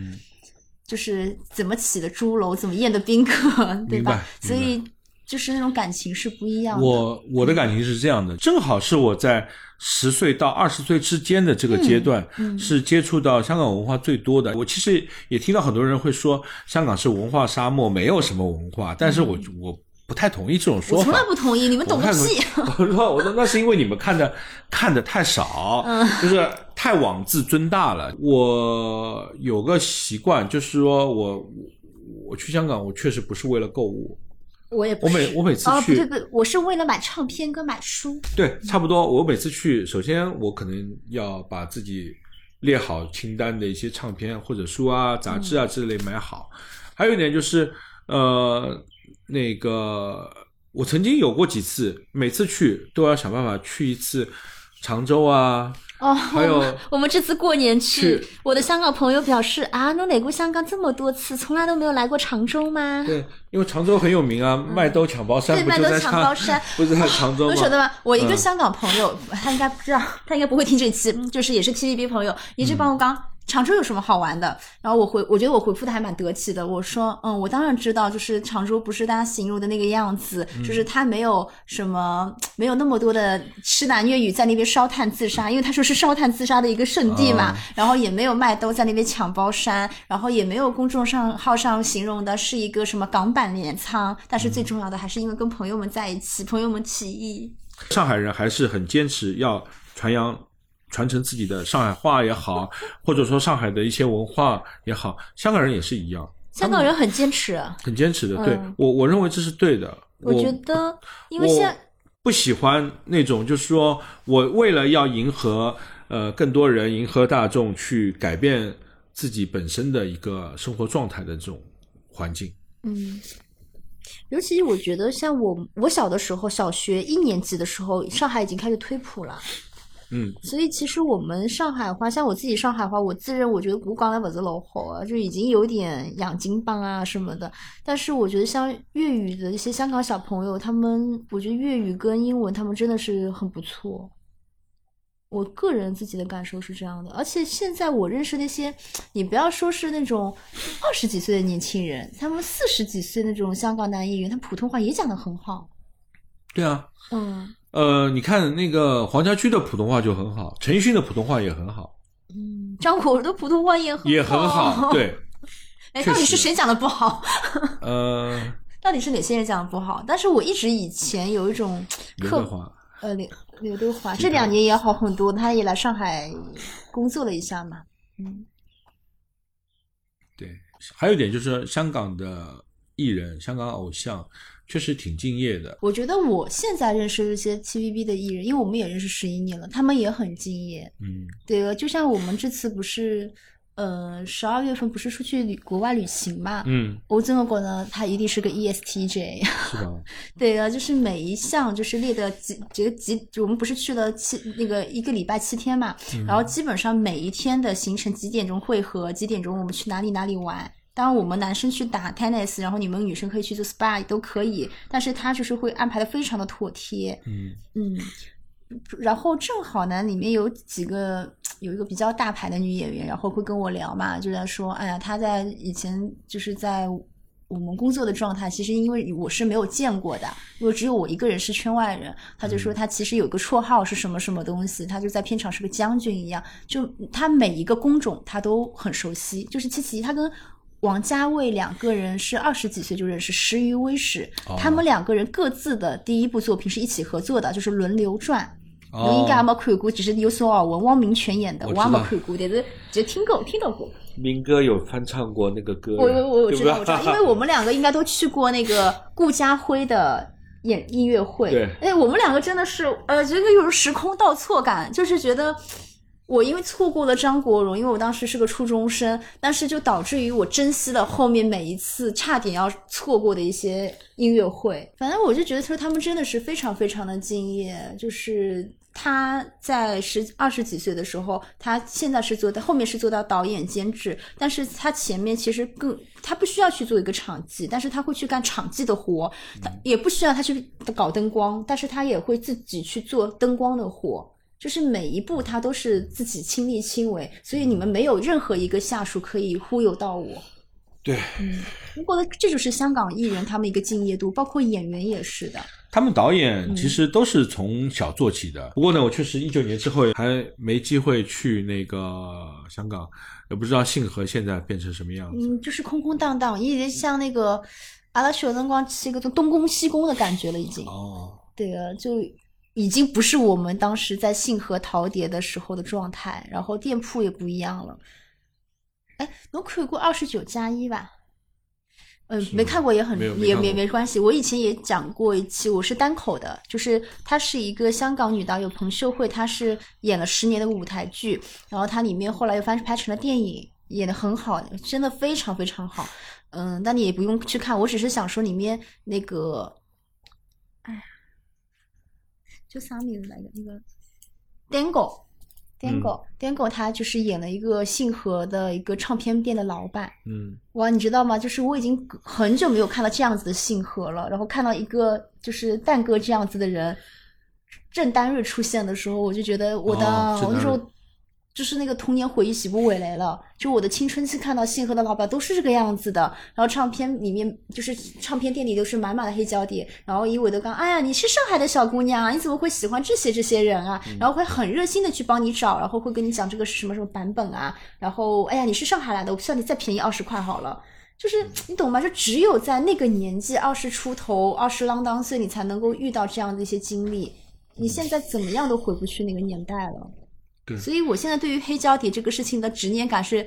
就是怎么起的朱楼，怎么宴的宾客，对吧？所以就是那种感情是不一样的。我我的感情是这样的，正好是我在十岁到二十岁之间的这个阶段，嗯是接触到香港文化最多的。我其实也听到很多人会说香港是文化沙漠，没有什么文化，但是我我不太同意这种说法。嗯我从来不同意，你们懂个屁！我说我说那是因为你们看的看的太少，嗯就是太妄自尊大了。我有个习惯，就是说我我去香港，我确实不是为了购物，我我也不是每我每次哦，不去对不对，我是为了买唱片跟买书。对，差不多。我每次去，首先我可能要把自己列好清单的一些唱片或者书啊、杂志啊之类买好。还有一点就是，呃，那个我曾经有过几次，每次去都要想办法去一次常州啊，哦，还有我们这次过年去去，我的香港朋友表示啊，侬来过香港这么多次，从来都没有来过常州吗？对，因为常州很有名啊，麦兜抢包山对，麦兜抢包山，不是在常州 吗？你晓得吗？我一个嗯香港朋友，他应该不知道，他应该不会听这期，就是也是 TVB 朋友，一直帮我讲。常州有什么好玩的？然后我回，我觉得我回复的还蛮得体的。我说，嗯，我当然知道，就是常州不是大家形容的那个样子，就是它没有什么，没有那么多的痴男粤语在那边烧炭自杀，因为他说是烧炭自杀的一个圣地嘛。啊然后也没有麦兜在那边抢包山，然后也没有公众上号上形容的是一个什么港版镰仓，但是最重要的还是因为跟朋友们在一起，朋友们起义。上海人还是很坚持要传扬、传承自己的上海话也好，或者说上海的一些文化也好，香港人也是一样，香港人很坚持，很坚持的。对嗯我，我认为这是对的。我觉得，因为现在不喜欢那种，就是说我为了要迎合呃更多人、迎合大众，去改变自己本身的一个生活状态的这种环境。嗯，尤其我觉得像我我小的时候，小学一年级的时候，上海已经开始推普了。嗯，所以其实我们上海话，像我自己上海话，我自认我觉得古港的不是老好啊，就已经有点养金帮啊什么的。但是我觉得像粤语的一些香港小朋友，他们我觉得粤语跟英文他们真的是很不错。我个人自己的感受是这样的，而且现在我认识那些，你不要说是那种二十几岁的年轻人，他们四十几岁那种香港男演员，他普通话也讲得很好。对啊，嗯呃，你看那个黄家驹的普通话就很好，陈奕迅的普通话也很好，嗯，张国荣的普通话也很也很好。。对，哎，到底是谁讲的不好？呃，到底是哪些人讲的不好？但是我一直以前有一种刻刘德华。呃刘刘德华这两年也好很多，他也来上海工作了一下嘛。嗯，对，还有一点就是香港的艺人、香港偶像确实挺敬业的。我觉得我现在认识这些 TVB 的艺人，因为我们也认识十一年了，他们也很敬业。嗯，对了，就像我们这次不是，呃，十二月份不是出去旅国外旅行嘛？嗯，我真的觉得他一定是个 E ESTJ。是吧？对啊，就是每一项就是列的几这个几，我们不是去了七那个一个礼拜七天嘛，然后基本上每一天的行程几点钟汇合，几点钟我们去哪里哪里玩。当然，我们男生去打 tennis，然后你们女生可以去做 SPA 都可以，但是他就是会安排的非常的妥帖。嗯嗯，然后正好呢，里面有几个有一个比较大牌的女演员，然后会跟我聊嘛，就在说，哎呀，她在以前就是在我们工作的状态，其实因为我是没有见过的，因为只有我一个人是圈外人，她就说她其实有个绰号是什么什么东西，他就在片场是个将军一样，就她每一个工种她都很熟悉，就是七七她跟。王家卫两个人是二十几岁就认识，始于微时。他们两个人各自的第一部作品是一起合作的，就是《轮流转》。哦侬应该也没看过，只是有所耳闻。汪明荃演的，我我知道也没看过，但是就听过听到过。民歌有翻唱过那个歌，我我我我知道我知道，因为我们两个应该都去过那个顾家辉的演音乐会。对哎，我们两个真的是呃，这个有时空倒错感，就是觉得我因为错过了张国荣，因为我当时是个初中生，但是就导致于我珍惜了后面每一次差点要错过的一些音乐会。反正我就觉得说他们真的是非常非常的敬业，就是他在十二十几岁的时候，他现在是做到后面是做到导演监制，但是他前面其实更他不需要去做一个场记，但是他会去干场记的活，他也不需要他去搞灯光，但是他也会自己去做灯光的活。就是每一步他都是自己亲力亲为，所以你们没有任何一个下属可以忽悠到我。对，嗯，我觉得这就是香港艺人他们一个敬业度，包括演员也是的。他们导演其实都是从小做起的。不过呢，我确实一九年之后还没机会去那个香港，也不知道信和现在变成什么样子。嗯，就是空空荡荡，有点像那个阿拉秀灯光是一个东宫西宫的感觉了，已经。哦，对啊，就。已经不是我们当时在信和陶碟的时候的状态，然后店铺也不一样了。哎，侬看过二十九加一吧？嗯，没看过也很也没没关系。我以前也讲过一期，我是单口的，就是她是一个香港女导演彭秀慧，她是演了十年的舞台剧，然后她里面后来又翻拍成了电影，演的很好，真的非常非常好。嗯，但你也不用去看，我只是想说里面那个，哎。就啥名字来着？那个 Dango，Dango，Dango，他就是演了一个信和的一个唱片店的老板。嗯，哇，你知道吗？就是我已经很久没有看到这样子的信和了，然后看到一个就是蛋哥这样子的人，正单日出现的时候，我就觉得我的我那时候。就是那个童年回忆洗不回来了。就我的青春期看到信和的老板都是这个样子的，然后唱片里面就是唱片店里都是满满的黑胶碟，然后以伟德刚，哎呀，你是上海的小姑娘，你怎么会喜欢这些这些人啊？然后会很热心的去帮你找，然后会跟你讲这个是什么什么版本啊？然后哎呀，你是上海来的，我算你再便宜二十块好了。就是你懂吗？就只有在那个年纪，二十出头、二十啷当岁，你才能够遇到这样的一些经历。你现在怎么样都回不去那个年代了。所以，我现在对于黑胶碟这个事情的执念感是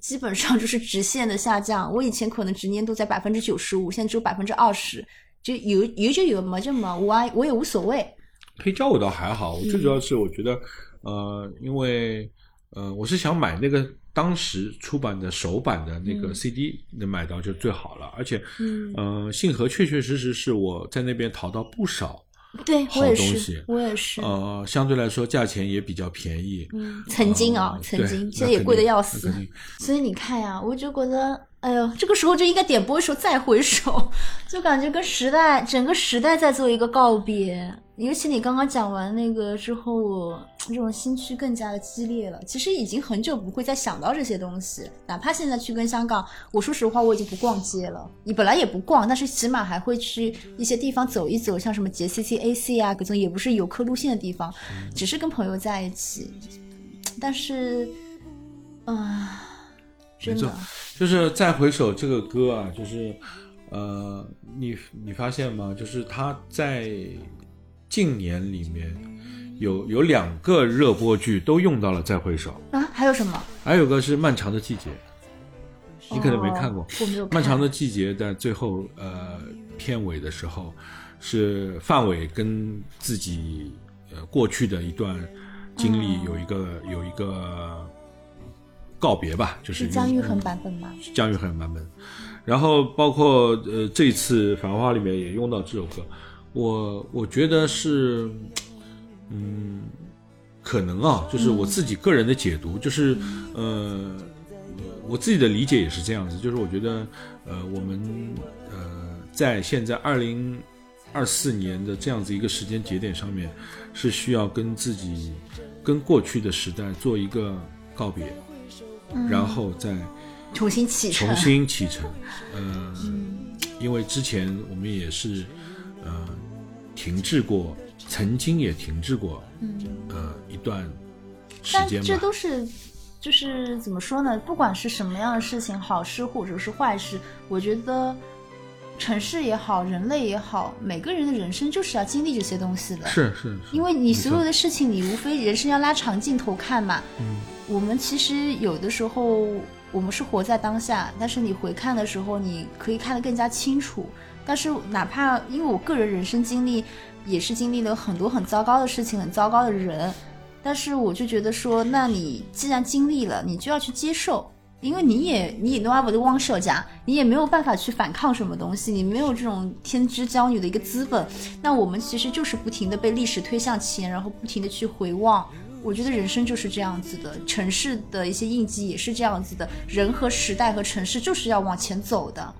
基本上就是直线的下降。我以前可能执念度在百分之九十五，现在只有百分之二十，就有有就有，没就没，我我也无所谓。黑胶我倒还好，最主要是我觉得，呃，因为呃，我是想买那个当时出版的首版的那个 CD，能买到就最好了。而且，嗯，信和确确实实是我在那边淘到不少。对，我也是，我也是。呃，相对来说价钱也比较便宜。嗯，曾经啊，曾经，现在也贵的要死。所以你看呀，我就觉得，哎呦，这个时候就应该点播一首《再回首》，就感觉跟时代，整个时代在做一个告别。尤其你刚刚讲完那个之后，这种心区更加的激烈了。其实已经很久不会再想到这些东西，哪怕现在去跟香港，我说实话，我已经不逛街了。你本来也不逛，但是起码还会去一些地方走一走，像什么杰 C C A C 啊，各种也不是游客路线的地方，只是跟朋友在一起。但是，啊，真的，就是再回首这个歌啊，就是，呃，你你发现吗？就是他在。近年里面，有有两个热播剧都用到了《再回首》啊，还有什么？还有个是《漫长的季节》，你可能没看过。漫长的季节在最后呃片尾的时候，是范伟跟自己呃过去的一段经历有一个有一个告别吧，就是姜育恒版本吗？姜育恒版本。然后包括呃这次《繁花》里面也用到这首歌。我我觉得是，嗯，可能啊，就是我自己个人的解读，就是呃，我自己的理解也是这样子，就是我觉得呃，我们呃，在现在二零二四年的这样子一个时间节点上面，是需要跟自己跟过去的时代做一个告别，然后再重新启程，重新启程，呃，因为之前我们也是呃。停滞过，曾经也停滞过，嗯，呃，一段时间但这都是，就是怎么说呢？不管是什么样的事情，好事或者是坏事，我觉得城市也好，人类也好，每个人的人生就是要经历这些东西的。是是，因为你所有的事情，你无非人生要拉长镜头看嘛。嗯，我们其实有的时候，我们是活在当下，但是你回看的时候，你可以看得更加清楚。但是，哪怕因为我个人人生经历，也是经历了很多很糟糕的事情，很糟糕的人，但是我就觉得说，那你既然经历了，你就要去接受。因为你也你也弄阿不的汪社家，你也没有办法去反抗什么东西，你没有这种天之骄女的一个资本。那我们其实就是不停的被历史推向前，然后不停的去回望。我觉得人生就是这样子的，城市的一些印记也是这样子的，人和时代和城市就是要往前走的。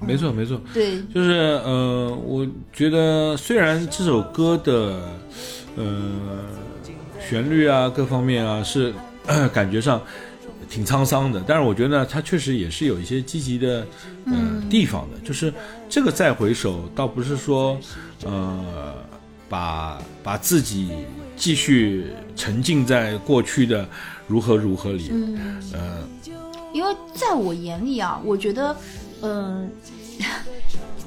没错，没错，对，就是呃，我觉得虽然这首歌的呃旋律啊各方面啊是 感觉上挺沧桑的，但是我觉得呢，它确实也是有一些积极的呃地方的，就是这个再回首，倒不是说呃把把自己继续沉浸在过去的如何如何里，呃，因为在我眼里啊，我觉得，嗯、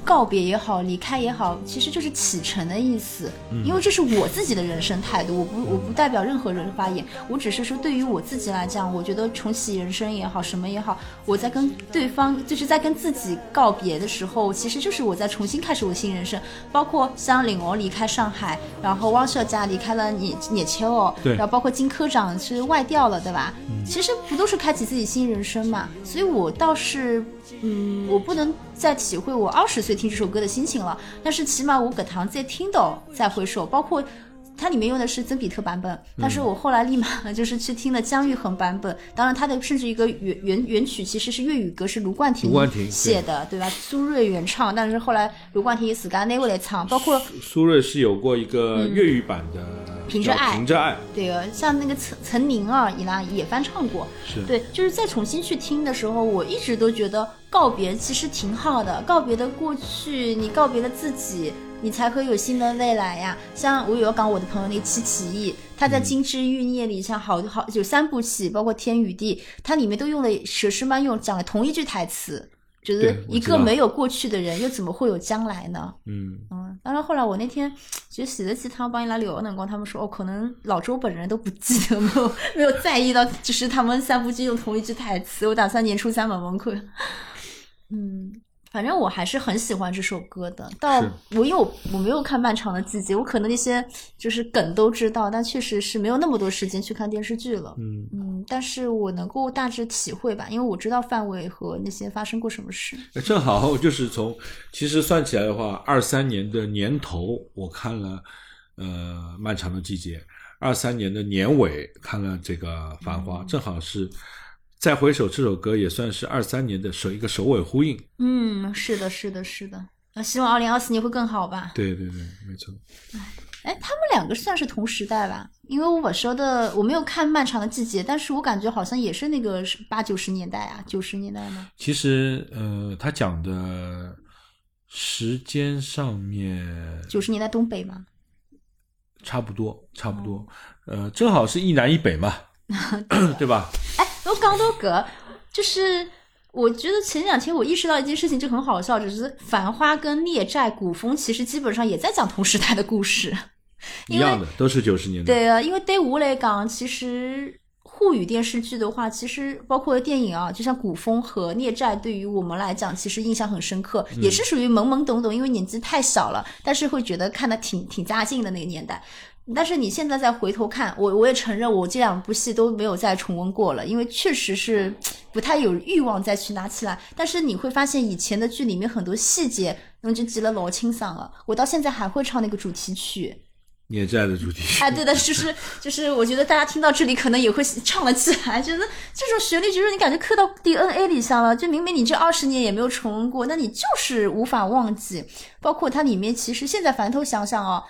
告别也好，离开也好，其实就是启程的意思。因为这是我自己的人生态度，我不我不代表任何人发言，我只是说对于我自己来讲，我觉得重启人生也好，什么也好，我在跟对方就是在跟自己告别的时候，其实就是我在重新开始我的新人生。包括像领欧离开上海，然后汪社家离开了聂聂切哦，对然后包括金科长是外调了，对吧？其实不都是开启自己新人生嘛？所以我倒是，嗯，我不能再体会我二十岁听这首歌的心情了，但是起码我搁堂再听到再回首，包括。它里面用的是曾比特版本，但是我后来立马就是去听了姜育恒版本。当然，它的甚至一个原原原曲其实是粤语歌，是卢冠廷写的，对吧？苏芮原唱，但是后来卢冠廷也自家拿回来唱，包括苏芮是有过一个粤语版的嗯凭着爱凭着爱，对啊像那个岑岑宁啊，伊拉也翻唱过。是对，就是再重新去听的时候，我一直都觉得告别其实挺好的，告别的过去，你告别了自己，你才会有新的未来呀。像我有要讲我的朋友那个戚启义，他在《金枝欲孽》里，像好好有三部戏，包括《天与地》，它里面都用了佘诗曼用讲了同一句台词。就是一个没有过去的人，又怎么会有将来呢？嗯，嗯，当然后来我那天其实洗了鸡汤帮伊拉聊的辰光，他们说哦，可能老周本人都不记得，没有没有在意到，就是他们三部剧用同一句台词。我打算年初三慢慢看。嗯，反正我还是很喜欢这首歌的。到我因为我我没有看《漫长的季节》，我可能那些就是梗都知道，但确实是没有那么多时间去看电视剧了。嗯嗯，但是我能够大致体会吧，因为我知道范伟和那些发生过什么事。呃正好 就是从其实算起来的话，二三年的年头我看了呃漫长的季节，二三年的年尾看了这个繁花，正好是再回首这首歌也算是二三年的首一个首尾呼应。嗯，是的，是的，是的。那希望二零二四年会更好吧。对对对，没错。哎，他们两个算是同时代吧？因为我说的我没有看《漫长的季节》，但是我感觉好像也是那个八九十年代啊，九十年代吗？其实呃，他讲的时间上面九十年代东北嘛。差不多，差不多，呃，正好是一南一北嘛 对吧？哎，我刚到个，就是我觉得前两天我意识到一件事情，就很好笑，就是《繁花》跟《孽债》《古风》其实基本上也在讲同时代的故事。一样的，都是九十年代。对啊，因为对我来讲，其实沪语电视剧的话，其实包括电影啊，就像《古风》和《孽债》，对于我们来讲，其实印象很深刻，也是属于懵懵懂懂，因为年纪太小了，但是会觉得看的挺挺扎劲的那个年代。但是你现在再回头看，我我也承认，我这两部戏都没有再重温过了，因为确实是不太有欲望再去拿起来。但是你会发现，以前的剧里面很多细节，我就记得老清爽了。我到现在还会唱那个主题曲。孽债的主题曲。哎，对的，就是就是，我觉得大家听到这里可能也会唱了起来，觉得这种旋律就是你感觉刻到 DNA 里下了，就明明你这二十年也没有重温过，那你就是无法忘记。包括它里面，其实现在反头想想啊，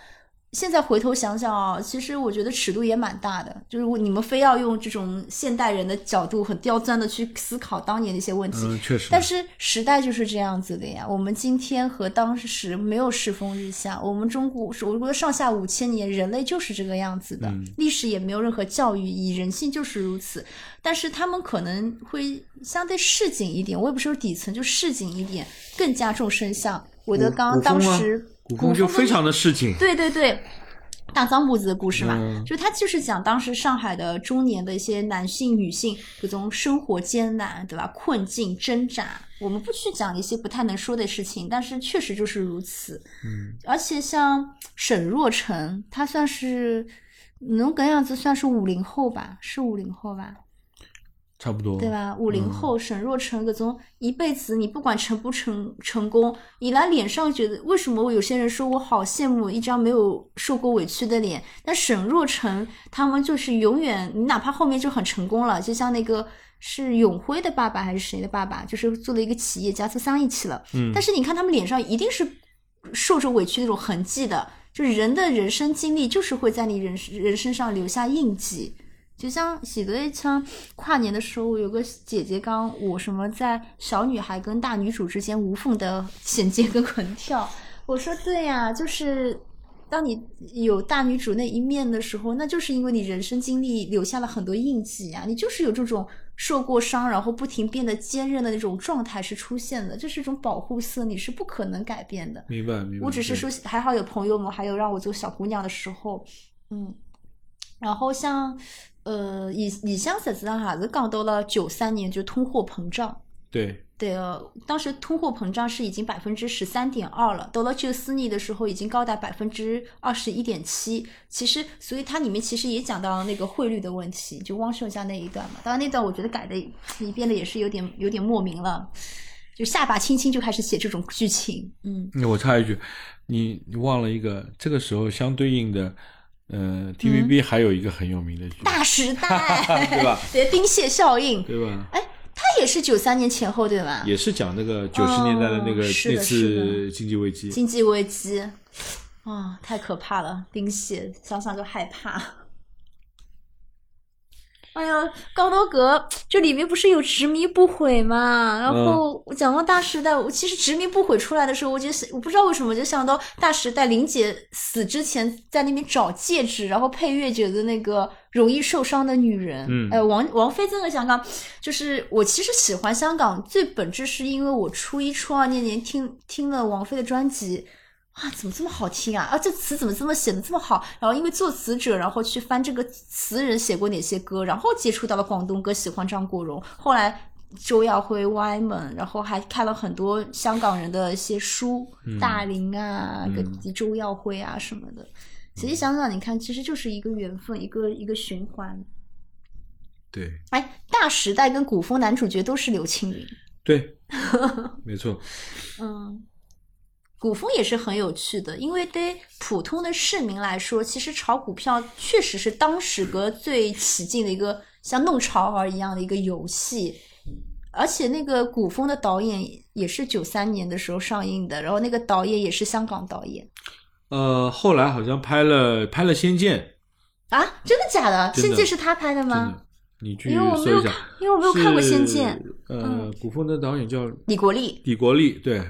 现在回头想想啊，其实我觉得尺度也蛮大的，就是我你们非要用这种现代人的角度很刁钻的去思考当年的一些问题，嗯，确实。但是时代就是这样子的呀，我们今天和当时没有世风日下，我们中国，我觉得上下五千年，人类就是这个样子的，嗯历史也没有任何教育，以人性就是如此。但是他们可能会相对市井一点，我也不是说底层，就市井一点，更加重声像。我的刚刚当时古风就非常的市井，对对对，大张母子的故事嘛，嗯就是他就是讲当时上海的中年的一些男性、女性这种生活艰难，对吧？困境、挣扎。我们不去讲一些不太能说的事情，但是确实就是如此。嗯，而且像沈若晨，他算是能搿样子算是五零后吧？是五零后吧？差不多，对？吧？五零后沈若晨搿种一辈子，你不管成不成成功，你来脸上觉得为什么我有些人说我好羡慕一张没有受过委屈的脸，但沈若晨他们就是永远，你哪怕后面就很成功了，就像那个是永辉的爸爸还是谁的爸爸，就是做了一个企业家做生意去了，嗯但是你看他们脸上一定是受着委屈那种痕迹的，就是人的人生经历就是会在你人人身上留下印记。就像前头一枪跨年的时候，有个姐姐刚我什么在小女孩跟大女主之间无缝的衔接跟横跳，我说对呀、就是当你有大女主那一面的时候，那就是因为你人生经历留下了很多印记啊，你就是有这种受过伤，然后不停变得坚韧的那种状态是出现的，这是一种保护色，你是不可能改变的。明白明白。我只是说，还好有朋友们，还有让我做小姑娘的时候，嗯，然后像呃，里里向实际上还是讲到了九三年就通货膨胀，对，对呃，当时通货膨胀是已经百分之十三点二了，到了九四年的时候已经高达百分之二十一点七。其实，所以它里面其实也讲到那个汇率的问题，就汪秀家那一段嘛。当然那段我觉得改的你变得也是有点有点莫名了，就下巴轻轻就开始写这种剧情，嗯。我插一句，你你忘了一个，这个时候相对应的，呃，TVB 还有一个很有名的剧，嗯大时代，对吧？对，丁蟹效应，对吧？哎，它也是九三年前后，对吧？也是讲那个九十年代的那个、那是次经济危机。经济危机，啊、太可怕了！丁蟹想想就害怕。哎呀，高多格这里面不是有执迷不悔嘛？然后我讲到大时代，我其实执迷不悔出来的时候，我就想我不知道为什么就想到大时代林姐死之前在那边找戒指，然后配乐者的那个容易受伤的女人。嗯哎，王王菲真的香港，就是我其实喜欢香港最本质是因为我初一初二那年听听了王菲的专辑。啊，怎么这么好听啊！啊，这词怎么这么写的这么好？然后因为作词者，然后去翻这个词人写过哪些歌，然后接触到了广东歌，喜欢张国荣。后来周耀辉、歪门，然后还看了很多香港人的一些书，大林啊，嗯跟周耀辉啊什么的。仔细想想，你看，其实就是一个缘分，一个一个循环。对哎，大时代跟古风男主角都是刘青云，对，没错。嗯，古风也是很有趣的，因为对普通的市民来说，其实炒股票确实是当时个最起劲的一个像弄潮儿一样的一个游戏。而且那个古风的导演也是九三年的时候上映的，然后那个导演也是香港导演呃，后来好像拍了拍了《仙剑啊，真的假的？的仙剑是他拍的》，吗的？，你去因为我没有搜一下看，因为我没有看过《仙剑》。是呃，古风的导演叫李国立，李国立，对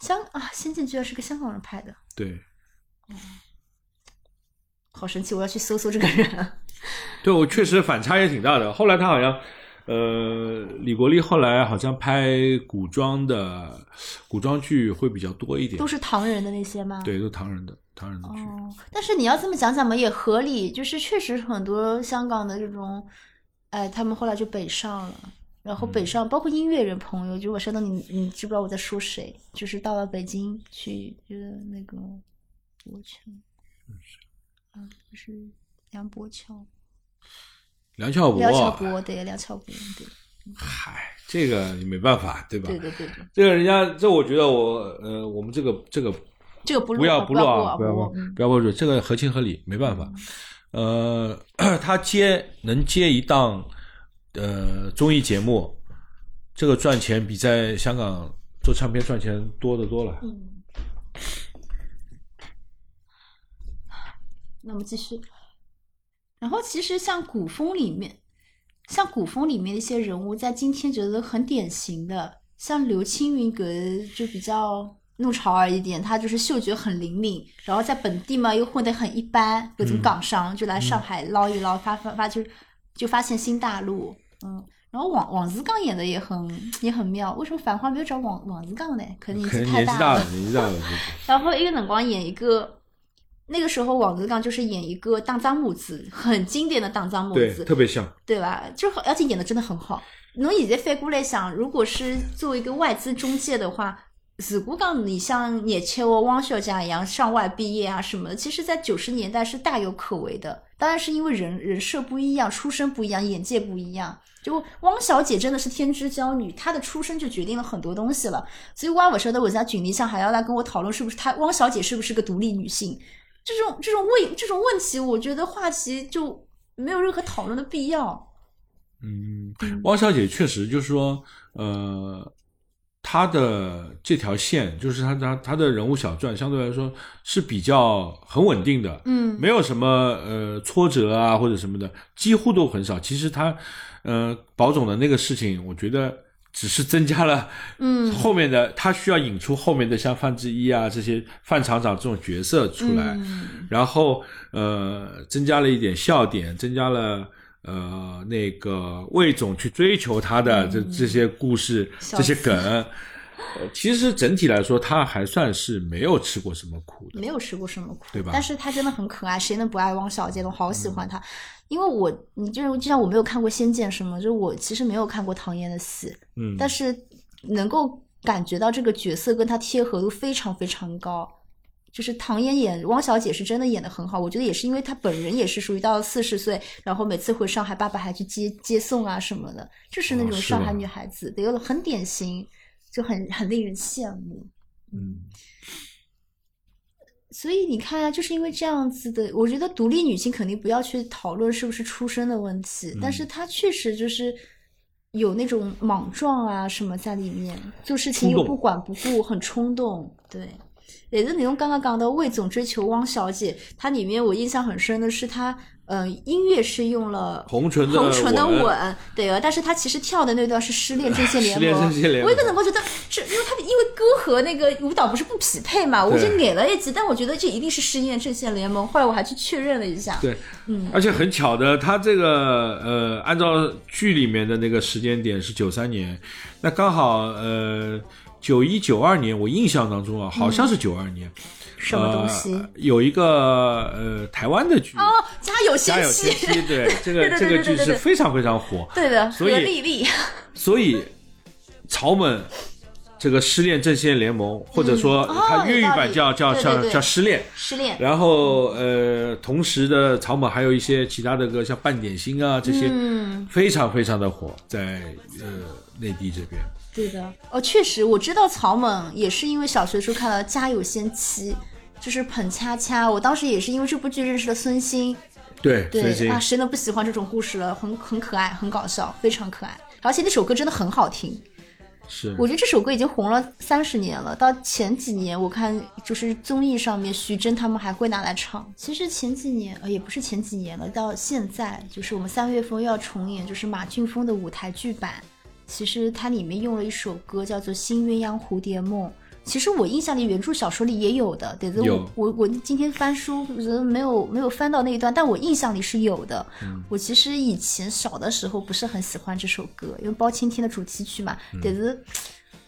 香啊，《仙剑》居然是个香港人拍的，对好神奇！我要去搜搜这个人。对，我确实反差也挺大的。后来他好像，呃，李国立后来好像拍古装的古装剧会比较多一点都，是唐人的那些吗？对，都是唐人的唐人的剧。哦，但是你要这么讲讲嘛，也合理，就是确实很多香港的这种，哎，他们后来就北上了，然后北上、包括音乐人朋友，就我山东，你你知不知道我在说谁？就是到了北京去，就是那个博乔，嗯，就是梁博乔，梁翘柏，梁翘柏，对，梁翘柏，对，嗨，这个也没办法，对吧？对对对对，这个人家，这我觉得我呃，我们这个这个这个不要不录啊，不不要不要播出，这个合情合理，没办法。呃，他接能接一档呃综艺节目，这个赚钱比在香港做唱片赚钱多得多了。嗯，那么继续。然后其实像古风里面，像古风里面的一些人物，在今天觉得很典型的，像刘青云格就比较弄潮儿一点，他就是嗅觉很灵敏，然后在本地嘛又混得很一般，各种港商就来上海捞一捞，发发发就就发现新大陆，嗯。然后王王子刚演的也很也很妙，为什么《繁花》没有找王王子刚呢？可能年纪大了，。年纪大了，然后一个辰光演一个，那个时候王子刚就是演一个打脏母子，很经典的打脏母，子，特别像。对吧？就而且演的真的很好。侬现在反过来想，如果是作为一个外资中介的话，如果讲你像聂切沃、汪小姐一样上外毕业啊什么的，其实在九十年代是大有可为的。当然是因为人人设不一样，出身不一样，眼界不一样。就汪小姐真的是天之娇女，她的出身就决定了很多东西了。所以我我说的我家举例上还要来跟我讨论是不是她汪小姐是不是个独立女性，这种这种问这种问题，我觉得话题就没有任何讨论的必要。嗯，汪小姐确实就是说，呃，她的这条线就是他他他的人物小传相对来说是比较很稳定的，嗯，没有什么呃挫折啊或者什么的，几乎都很少。其实他，呃，保总的那个事情，我觉得只是增加了，嗯，后面的他需要引出后面的像范志毅啊这些范厂长这种角色出来，然后呃增加了一点笑点，增加了。呃，那个魏总去追求他的这这些故事、这些梗，呃，其实整体来说，他还算是没有吃过什么苦的，没有吃过什么苦，对吧？但是他真的很可爱，谁能不爱汪小姐？我好喜欢她，因为我，你就是就像我没有看过《仙剑》什么，就是我其实没有看过唐嫣的戏，嗯，但是能够感觉到这个角色跟她贴合度非常非常高。就是唐嫣演汪小姐是真的演的很好，我觉得也是因为她本人也是属于到了四十岁，然后每次回上海，爸爸还去接接送啊什么的，就是那种上海女孩子，得了很典型，就很很令人羡慕。嗯，所以你看啊，就是因为这样子的，我觉得独立女性肯定不要去讨论是不是出身的问题，但是她确实就是有那种莽撞啊什么在里面，做事情又不管不顾，很冲动，对。也是你用刚刚讲的魏总追求汪小姐，它里面我印象很深的是它，呃，音乐是用了红唇的红唇的吻吻，对啊，但是他其实跳的那段是失恋阵线联 失恋盟，阵线联。盟我一个能够觉得这，因为它的因为歌和那个舞蹈不是不匹配嘛，我就对给了一集，但我觉得这一定是失恋阵线联盟，后来我还去确认了一下，对，嗯，而且很巧的，它这个呃，按照剧里面的那个时间点是九三年，那刚好呃九一九二年，我印象当中啊，好像是九二年。嗯什么东西？呃有一个呃台湾的剧哦，家有家有仙妻对 这个这个剧是非常非常火，对的，所以所以草蜢这个失恋阵线联盟，或者说哦它粤语版叫叫叫叫失恋，失恋，然后呃，同时的草蜢还有一些其他的歌，像半点心啊这些，嗯。非常非常的火，在呃内地这边。对的，哦，确实，我知道草蜢也是因为小学时候看了《家有仙妻》，就是捧恰恰，我当时也是因为这部剧认识了孙兴。对，对啊，谁能不喜欢这种故事了？很很可爱，很搞笑，非常可爱。而且那首歌真的很好听，是我觉得这首歌已经红了三十年了。到前几年，我看就是综艺上面徐峥他们还会拿来唱。其实前几年呃也不是前几年了，到现在就是我们三月份又要重演，就是马俊峰的舞台剧版。其实它里面用了一首歌叫做《新鸳鸯蝴蝶梦》。其实我印象里原著小说里也有的，得是我我我今天翻书，我觉得没有没有翻到那一段，但我印象里是有的。我其实以前小的时候不是很喜欢这首歌，因为包青天的主题曲嘛，但是。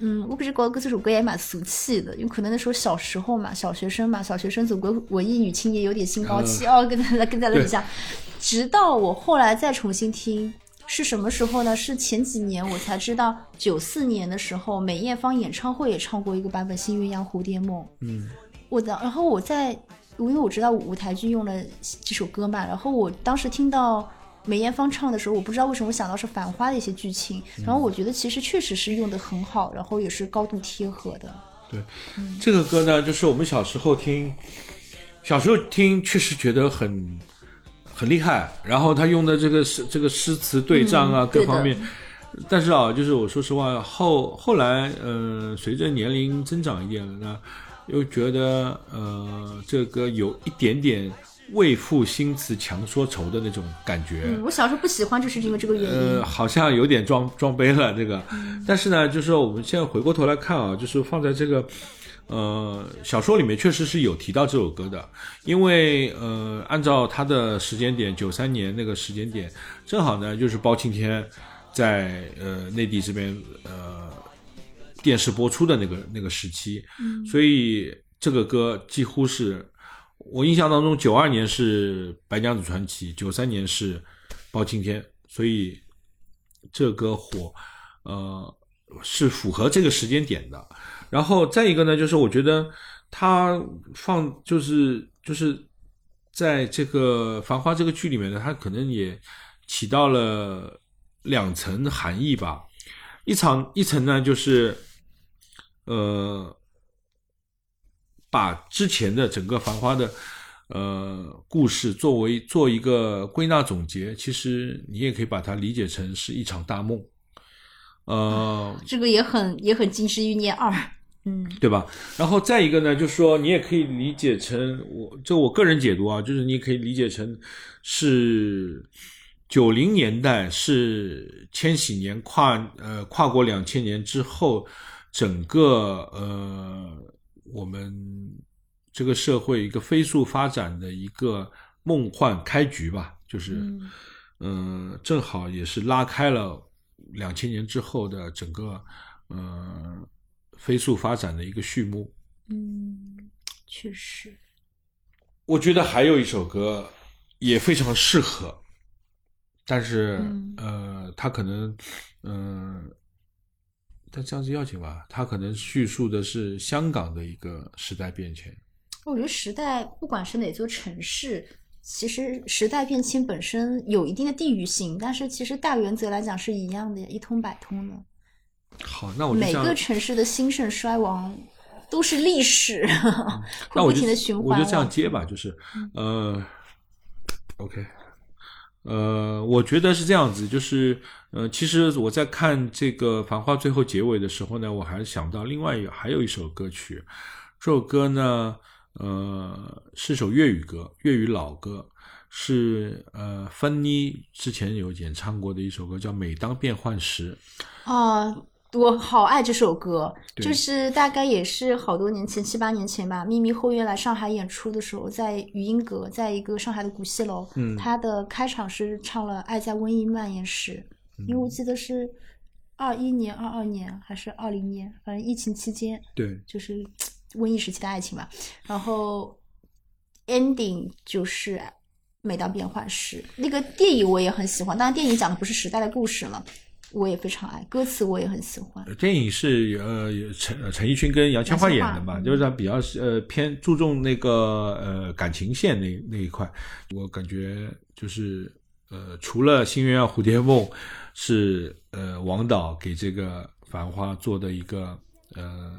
嗯，我不是觉得这首歌也蛮俗气的，因为可能那时候小时候嘛，小学生嘛，小学生总归文艺女青年有点心高气傲，跟大家跟大家一下。直到我后来再重新听，是什么时候呢？是前几年我才知道，九四年的时候，梅艳芳演唱会也唱过一个版本《新鸳鸯蝴蝶梦》。嗯，我的，然后我在，因为我知道舞台剧用了这首歌嘛，然后我当时听到梅艳芳唱的时候，我不知道为什么想到是《繁花》的一些剧情，然后我觉得其实确实是用的很好，然后也是高度贴合的。对，这个歌呢，就是我们小时候听，小时候听确实觉得很很厉害。然后他用的这个诗这个诗词对仗啊，嗯各方面。但是啊，就是我说实话，后后来，呃，随着年龄增长一点了呢，又觉得呃，这个有一点点为赋新词强说愁的那种感觉。嗯，我小时候不喜欢，就是因为这个原因。呃，好像有点装装杯了这个，但是呢，就是说我们现在回过头来看啊，就是放在这个呃小说里面确实是有提到这首歌的，因为呃按照他的时间点，九三年那个时间点，正好呢就是包青天在呃内地这边呃电视播出的那个那个时期，所以这个歌几乎是我印象当中，九二年是《白娘子传奇》，九三年是包青天，所以这歌火，呃，是符合这个时间点的。然后再一个呢，就是我觉得它放就是就是在这个《繁花》这个剧里面呢，它可能也起到了两层含义吧。一场一层呢，就是呃，把之前的整个《繁花》的呃故事作为做一个归纳总结，其实你也可以把它理解成是一场大梦。呃，这个也很也很金枝欲孽二，嗯，对吧？然后再一个呢，就是说你也可以理解成我这我个人解读啊，就是你可以理解成是九零年代是千禧年跨呃跨过两千年之后，整个呃我们这个社会一个飞速发展的一个梦幻开局吧，就是嗯、呃正好也是拉开了两千年之后的整个呃飞速发展的一个序幕。嗯，确实，我觉得还有一首歌也非常适合，但是、嗯呃，它可能嗯、呃但这样子要紧吧，它可能叙述的是香港的一个时代变迁。我觉得时代不管是哪座城市，其实时代变迁本身有一定的地域性，但是其实大原则来讲是一样的，一通百通的。好，那我就每个城市的兴盛衰亡都是历史，会不停的循环。我就这样接吧，就是呃，OK，呃，我觉得是这样子，就是呃，其实我在看这个《繁花》最后结尾的时候呢，我还想到另外有还有一首歌曲，这首歌呢，呃，是首粤语歌，粤语老歌。是呃，芬妮之前有演唱过的一首歌，叫《每当变幻时》。啊，我好爱这首歌，就是大概也是好多年前，七八年前吧。咪咪后院来上海演出的时候，在余音阁，在一个上海的古戏楼，嗯他的开场是唱了《爱在瘟疫蔓延时》，因为我记得是二一年、二二年还是二零年，反正疫情期间，对，就是瘟疫时期的爱情吧。然后 ending 就是每当变幻时，那个电影我也很喜欢，当然电影讲的不是时代的故事了，我也非常爱，歌词我也很喜欢。电影是呃陈呃陈奕迅跟杨千嬅演的嘛，就是他比较呃偏注重那个呃感情线那那一块，我感觉就是呃除了《新鸳鸯蝴蝶梦》是呃王导给这个《繁花》做的一个呃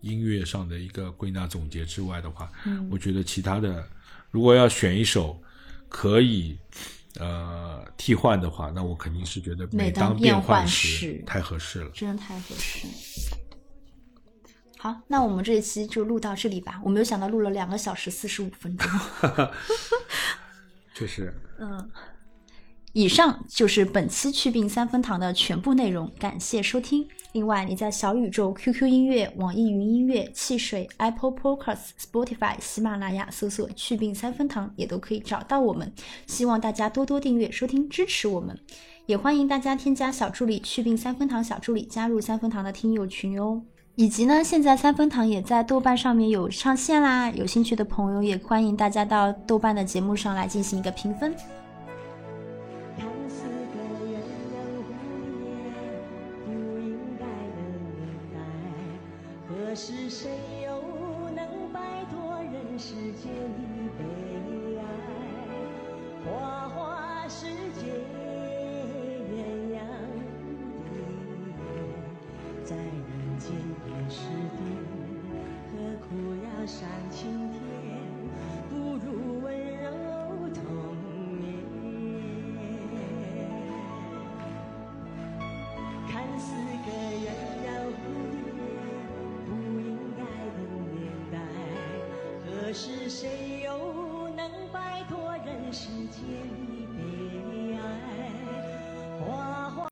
音乐上的一个归纳总结之外的话，嗯我觉得其他的如果要选一首可以。呃，替换的话，那我肯定是觉得每当当变变幻时时太合适了。真的太合适。好，那我们这一期就录到这里吧。我没有想到录了两个小时四十五分钟。确实，嗯，以上就是本期祛病三分堂的全部内容，感谢收听。另外，你在小宇宙、QQ 音乐、网易云音乐、汽水、Apple Podcasts、Spotify、喜马拉雅搜索“祛病三分堂”也都可以找到我们。希望大家多多订阅、收听、支持我们，也欢迎大家添加小助理“祛病三分堂”小助理，加入三分堂的听友群哦。以及呢，现在三分堂也在豆瓣上面有上线啦，有兴趣的朋友也欢迎大家到豆瓣的节目上来进行一个评分。